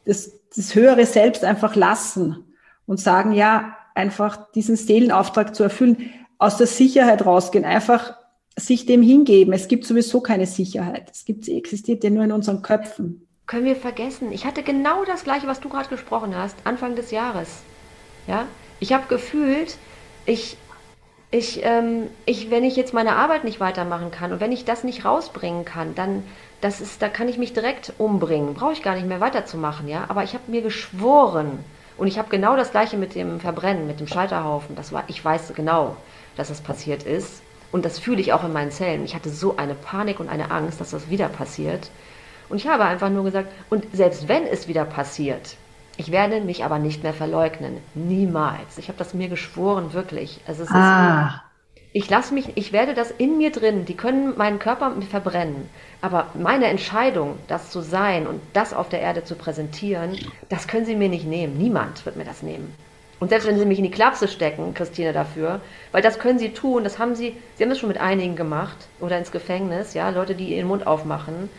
das, das höhere Selbst einfach lassen und sagen, ja, einfach diesen Seelenauftrag zu erfüllen, aus der Sicherheit rausgehen, einfach sich dem hingeben. Es gibt sowieso keine Sicherheit. Es gibt, sie existiert ja nur in unseren Köpfen können wir vergessen. Ich hatte genau das gleiche, was du gerade gesprochen hast, Anfang des Jahres. Ja, ich habe gefühlt, ich, ich, ähm, ich, wenn ich jetzt meine Arbeit nicht weitermachen kann und wenn ich das nicht rausbringen kann, dann, das ist, da kann ich mich direkt umbringen. Brauche ich gar nicht mehr weiterzumachen, ja. Aber ich habe mir geschworen, und ich habe genau das gleiche mit dem Verbrennen, mit dem Scheiterhaufen. Das war, ich weiß genau, dass das passiert ist. Und das fühle ich auch in meinen Zellen. Ich hatte so eine Panik und eine Angst, dass das wieder passiert. Und ich habe einfach nur gesagt, und selbst wenn es wieder passiert, ich werde mich aber nicht mehr verleugnen. Niemals. Ich habe das mir geschworen, wirklich. Also es ah. ist, ich lasse mich, ich werde das in mir drin, die können meinen Körper verbrennen. Aber meine Entscheidung, das zu sein und das auf der Erde zu präsentieren, das können sie mir nicht nehmen. Niemand wird mir das nehmen. Und selbst wenn sie mich in die Klapse stecken, Christine, dafür, weil das können sie tun, das haben sie, sie haben das schon mit einigen gemacht oder ins Gefängnis, ja, Leute, die ihren Mund aufmachen.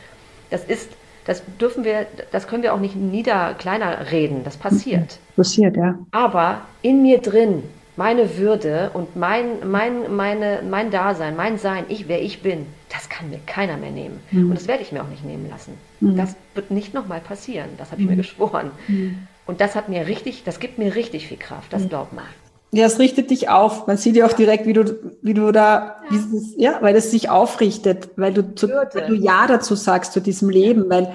Das ist, das dürfen wir, das können wir auch nicht nieder, kleiner reden, das passiert. Passiert, ja. Aber in mir drin meine Würde und mein, mein, meine, mein Dasein, mein Sein, ich, wer ich bin, das kann mir keiner mehr nehmen. Mhm. Und das werde ich mir auch nicht nehmen lassen. Mhm. Das wird nicht nochmal passieren. Das habe ich mhm. mir geschworen. Mhm. Und das hat mir richtig, das gibt mir richtig viel Kraft, das mhm. glaubt man. Ja, es richtet dich auf. Man sieht ja auch direkt, wie du, wie du da, ja, dieses, ja weil es sich aufrichtet, weil du, zu, weil du Ja dazu sagst, zu diesem Leben, weil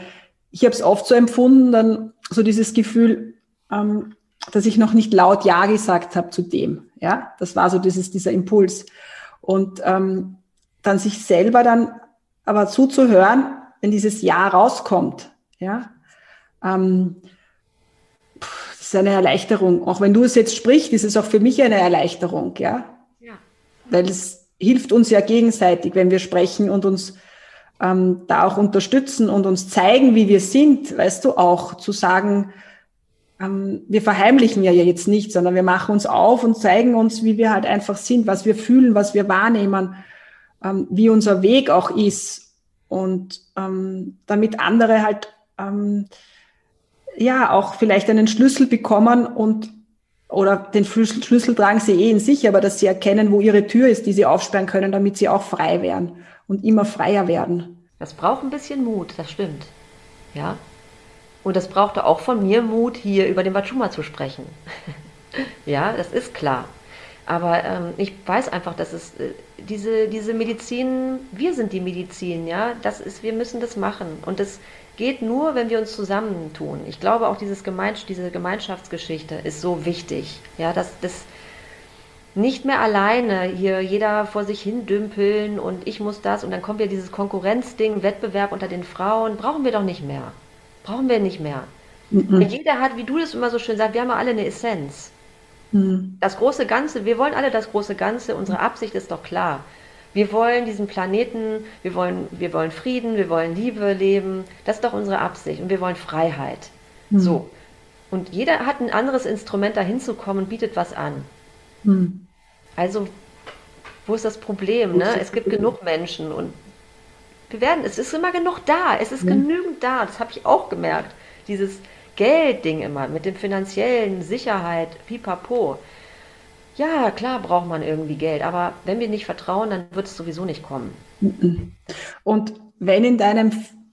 ich habe es oft so empfunden, dann so dieses Gefühl, ähm, dass ich noch nicht laut Ja gesagt habe zu dem. Ja, das war so dieses, dieser Impuls. Und ähm, dann sich selber dann aber zuzuhören, wenn dieses Ja rauskommt. Ja, ähm, ist eine Erleichterung. Auch wenn du es jetzt sprichst, ist es auch für mich eine Erleichterung. Ja, ja. weil es hilft uns ja gegenseitig, wenn wir sprechen und uns ähm, da auch unterstützen und uns zeigen, wie wir sind. Weißt du auch zu sagen ähm, wir verheimlichen ja jetzt nicht, sondern wir machen uns auf und zeigen uns, wie wir halt einfach sind, was wir fühlen, was wir wahrnehmen, ähm, wie unser Weg auch ist. Und ähm, damit andere halt ähm, ja auch vielleicht einen Schlüssel bekommen und oder den Schlüssel, tragen sie eh in sich, aber dass sie erkennen, wo ihre Tür ist, die sie aufsperren können, damit sie auch frei werden und immer freier werden. Das braucht ein bisschen Mut, das stimmt. Ja, und das brauchte auch von mir Mut, hier über den Wachuma zu sprechen. ja, das ist klar. Aber ähm, ich weiß einfach, dass es äh, diese, diese Medizin, wir sind die Medizin, ja, das ist, wir müssen das machen. Und das geht nur, wenn wir uns zusammentun. Ich glaube auch dieses Gemeins diese Gemeinschaftsgeschichte ist so wichtig. Ja, dass das nicht mehr alleine hier jeder vor sich hin dümpeln und ich muss das und dann kommt ja dieses Konkurrenzding, Wettbewerb unter den Frauen, brauchen wir doch nicht mehr. Brauchen wir nicht mehr. Mhm. Jeder hat, wie du das immer so schön sagst, wir haben ja alle eine Essenz. Mhm. Das große Ganze, wir wollen alle das große Ganze, unsere Absicht ist doch klar. Wir wollen diesen Planeten, wir wollen, wir wollen Frieden, wir wollen Liebe leben. Das ist doch unsere Absicht und wir wollen Freiheit. Mhm. So. Und jeder hat ein anderes Instrument, da hinzukommen und bietet was an. Mhm. Also, wo ist das Problem? Ne? Es gibt genug Menschen und wir werden, es ist immer genug da, es ist ja. genügend da, das habe ich auch gemerkt. Dieses Geldding immer mit dem finanziellen Sicherheit, pipapo. Ja, klar braucht man irgendwie Geld, aber wenn wir nicht vertrauen, dann wird es sowieso nicht kommen. Und wenn in deinem,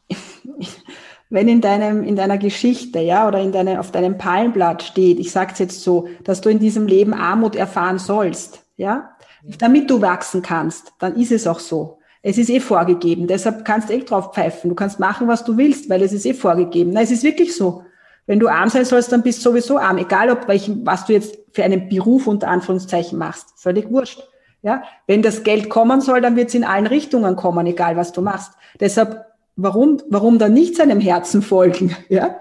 wenn in deinem, in deiner Geschichte, ja, oder in deine, auf deinem Palmblatt steht, ich sage es jetzt so, dass du in diesem Leben Armut erfahren sollst, ja, damit du wachsen kannst, dann ist es auch so. Es ist eh vorgegeben, deshalb kannst du eh drauf pfeifen. Du kannst machen, was du willst, weil es ist eh vorgegeben. Na, es ist wirklich so. Wenn du arm sein sollst, dann bist du sowieso arm. Egal, ob welchen, was du jetzt für einen Beruf unter Anführungszeichen machst. Völlig wurscht. Ja? Wenn das Geld kommen soll, dann wird es in allen Richtungen kommen, egal was du machst. Deshalb, warum, warum dann nicht seinem Herzen folgen? Ja?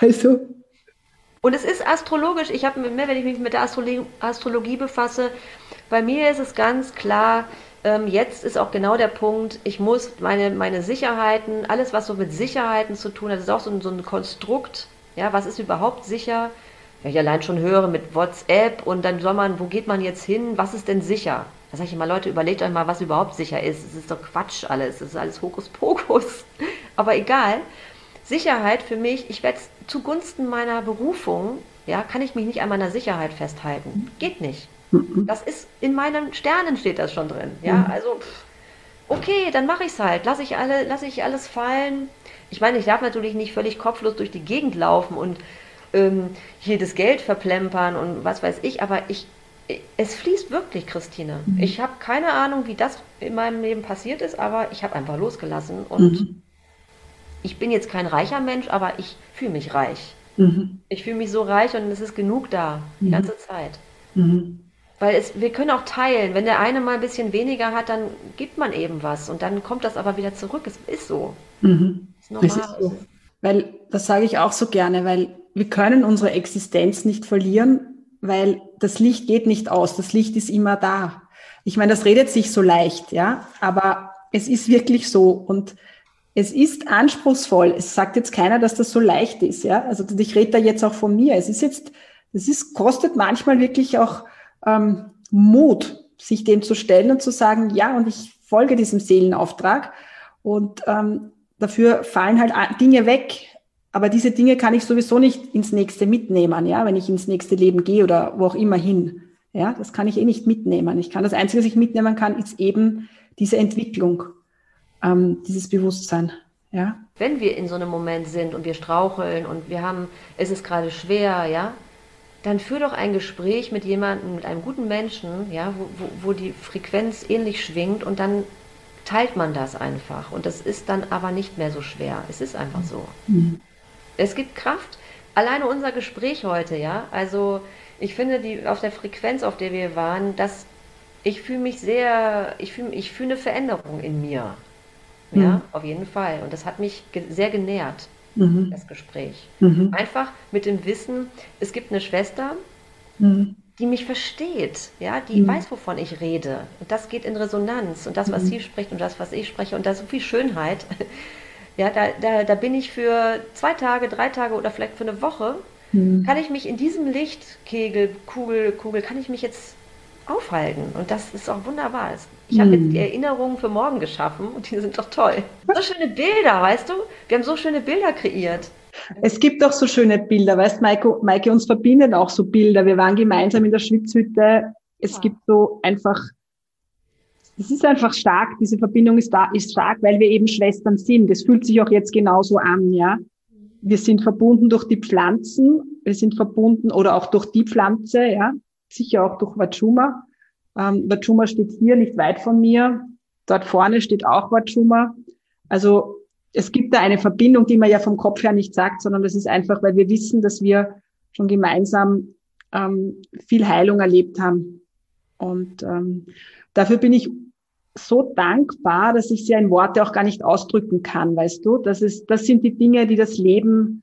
Also. Und es ist astrologisch. Ich habe mehr, wenn ich mich mit der Astrologie, Astrologie befasse, bei mir ist es ganz klar, ähm, jetzt ist auch genau der Punkt, ich muss meine, meine Sicherheiten, alles was so mit Sicherheiten zu tun hat, ist auch so ein, so ein Konstrukt, ja, was ist überhaupt sicher? Wenn ich allein schon höre mit WhatsApp und dann soll man, wo geht man jetzt hin, was ist denn sicher? Da sage ich immer, Leute, überlegt euch mal, was überhaupt sicher ist. Es ist doch Quatsch alles, es ist alles Hokuspokus. Aber egal. Sicherheit für mich, ich werde zugunsten meiner Berufung, ja, kann ich mich nicht an meiner Sicherheit festhalten. Geht nicht. Mhm. Das ist in meinen Sternen steht das schon drin. Ja, mhm. also okay, dann mache ich es halt. Lasse ich alle, lasse ich alles fallen. Ich meine, ich darf natürlich nicht völlig kopflos durch die Gegend laufen und ähm, hier das Geld verplempern und was weiß ich, aber ich, es fließt wirklich, Christine. Mhm. Ich habe keine Ahnung, wie das in meinem Leben passiert ist, aber ich habe einfach losgelassen und mhm. ich bin jetzt kein reicher Mensch, aber ich fühle mich reich. Mhm. Ich fühle mich so reich und es ist genug da, die mhm. ganze Zeit. Mhm. Weil es, wir können auch teilen. Wenn der eine mal ein bisschen weniger hat, dann gibt man eben was und dann kommt das aber wieder zurück. Es ist so. Mhm. Es ist so. Weil, das sage ich auch so gerne, weil wir können unsere Existenz nicht verlieren, weil das Licht geht nicht aus. Das Licht ist immer da. Ich meine, das redet sich so leicht, ja, aber es ist wirklich so und es ist anspruchsvoll. Es sagt jetzt keiner, dass das so leicht ist, ja. Also ich rede da jetzt auch von mir. Es ist jetzt, es ist, kostet manchmal wirklich auch ähm, Mut, sich dem zu stellen und zu sagen, ja, und ich folge diesem Seelenauftrag. Und ähm, dafür fallen halt Dinge weg. Aber diese Dinge kann ich sowieso nicht ins nächste mitnehmen, ja, wenn ich ins nächste Leben gehe oder wo auch immer hin. Ja, das kann ich eh nicht mitnehmen. Ich kann das Einzige, was ich mitnehmen kann, ist eben diese Entwicklung, ähm, dieses Bewusstsein. Ja. Wenn wir in so einem Moment sind und wir straucheln und wir haben, es ist gerade schwer, ja, dann führ doch ein Gespräch mit jemandem, mit einem guten Menschen, ja, wo, wo, wo die Frequenz ähnlich schwingt und dann teilt man das einfach. Und das ist dann aber nicht mehr so schwer. Es ist einfach so. Mhm. Es gibt Kraft. Alleine unser Gespräch heute, ja. Also ich finde, die, auf der Frequenz, auf der wir waren, dass ich fühle mich sehr, ich fühle ich fühl eine Veränderung in mir. Ja, mhm. auf jeden Fall. Und das hat mich ge sehr genährt mhm. das Gespräch. Mhm. Einfach mit dem Wissen, es gibt eine Schwester, mhm. Die mich versteht, ja, die mhm. weiß, wovon ich rede. Und das geht in Resonanz. Und das, was mhm. sie spricht und das, was ich spreche, und da ist so viel Schönheit. Ja, da, da, da bin ich für zwei Tage, drei Tage oder vielleicht für eine Woche, mhm. kann ich mich in diesem Lichtkegel, Kugel, Kugel, kann ich mich jetzt aufhalten. Und das ist auch wunderbar. Ich habe jetzt die hm. Erinnerungen für morgen geschaffen und die sind doch toll. So schöne Bilder, weißt du? Wir haben so schöne Bilder kreiert. Es gibt auch so schöne Bilder, weißt Maike, Maike, uns verbinden auch so Bilder. Wir waren gemeinsam in der Schwitzhütte. Es ja. gibt so einfach, es ist einfach stark, diese Verbindung ist da, ist stark, weil wir eben Schwestern sind. Es fühlt sich auch jetzt genauso an, ja. Wir sind verbunden durch die Pflanzen, wir sind verbunden oder auch durch die Pflanze, ja sicher auch durch Wachuma. Ähm, Wachuma steht hier nicht weit von mir. Dort vorne steht auch Wachuma. Also es gibt da eine Verbindung, die man ja vom Kopf her nicht sagt, sondern das ist einfach, weil wir wissen, dass wir schon gemeinsam ähm, viel Heilung erlebt haben. Und ähm, dafür bin ich so dankbar, dass ich sie in Worte auch gar nicht ausdrücken kann, weißt du? Das ist, das sind die Dinge, die das Leben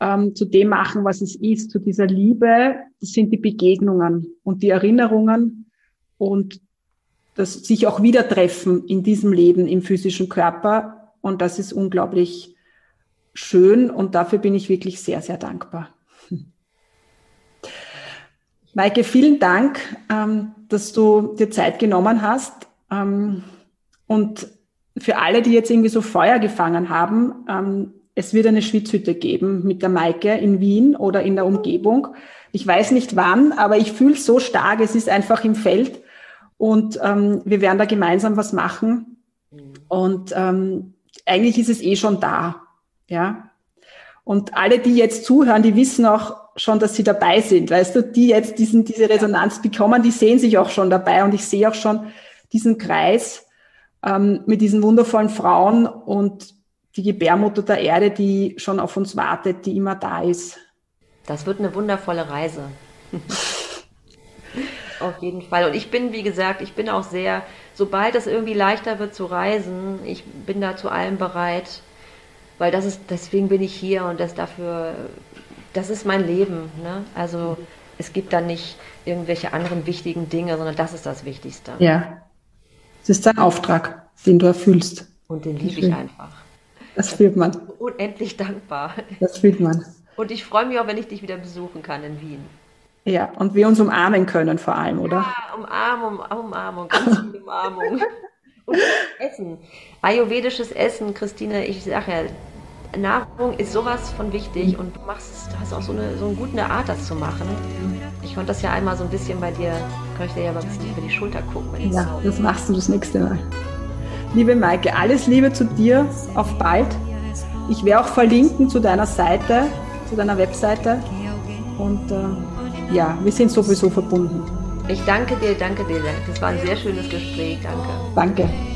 ähm, zu dem machen, was es ist, zu dieser Liebe, das sind die Begegnungen und die Erinnerungen und das sich auch wieder treffen in diesem Leben im physischen Körper. Und das ist unglaublich schön und dafür bin ich wirklich sehr, sehr dankbar. Maike, vielen Dank, ähm, dass du dir Zeit genommen hast. Ähm, und für alle, die jetzt irgendwie so Feuer gefangen haben, ähm, es wird eine Schwitzhütte geben mit der Maike in Wien oder in der Umgebung. Ich weiß nicht wann, aber ich fühle es so stark, es ist einfach im Feld und ähm, wir werden da gemeinsam was machen. Und ähm, eigentlich ist es eh schon da. Ja. Und alle, die jetzt zuhören, die wissen auch schon, dass sie dabei sind. Weißt du, die jetzt diesen, diese Resonanz bekommen, die sehen sich auch schon dabei. Und ich sehe auch schon diesen Kreis ähm, mit diesen wundervollen Frauen und die Gebärmutter der Erde, die schon auf uns wartet, die immer da ist. Das wird eine wundervolle Reise. auf jeden Fall. Und ich bin, wie gesagt, ich bin auch sehr, sobald es irgendwie leichter wird zu reisen, ich bin da zu allem bereit, weil das ist, deswegen bin ich hier und das dafür, das ist mein Leben. Ne? Also es gibt da nicht irgendwelche anderen wichtigen Dinge, sondern das ist das Wichtigste. Ja. Es ist dein Auftrag, den du erfüllst. Und den liebe ich einfach. Das fühlt man. Unendlich dankbar. Das fühlt man. Und ich freue mich auch, wenn ich dich wieder besuchen kann in Wien. Ja, und wir uns umarmen können vor allem, oder? Ja, Umarmung, Umarmung, ganz viel Umarmung. und Essen. Ayurvedisches Essen, Christine, ich sage ja, Nahrung ist sowas von wichtig und du machst, du hast auch so eine, so eine gute Art, das zu machen. Ich konnte das ja einmal so ein bisschen bei dir, kann ich dir ja mal ein bisschen über die Schulter gucken. ja, das machst du das nächste Mal. Liebe Maike, alles Liebe zu dir, auf bald. Ich werde auch verlinken zu deiner Seite, zu deiner Webseite. Und äh, ja, wir sind sowieso verbunden. Ich danke dir, danke dir. Das war ein sehr schönes Gespräch. Danke. Danke.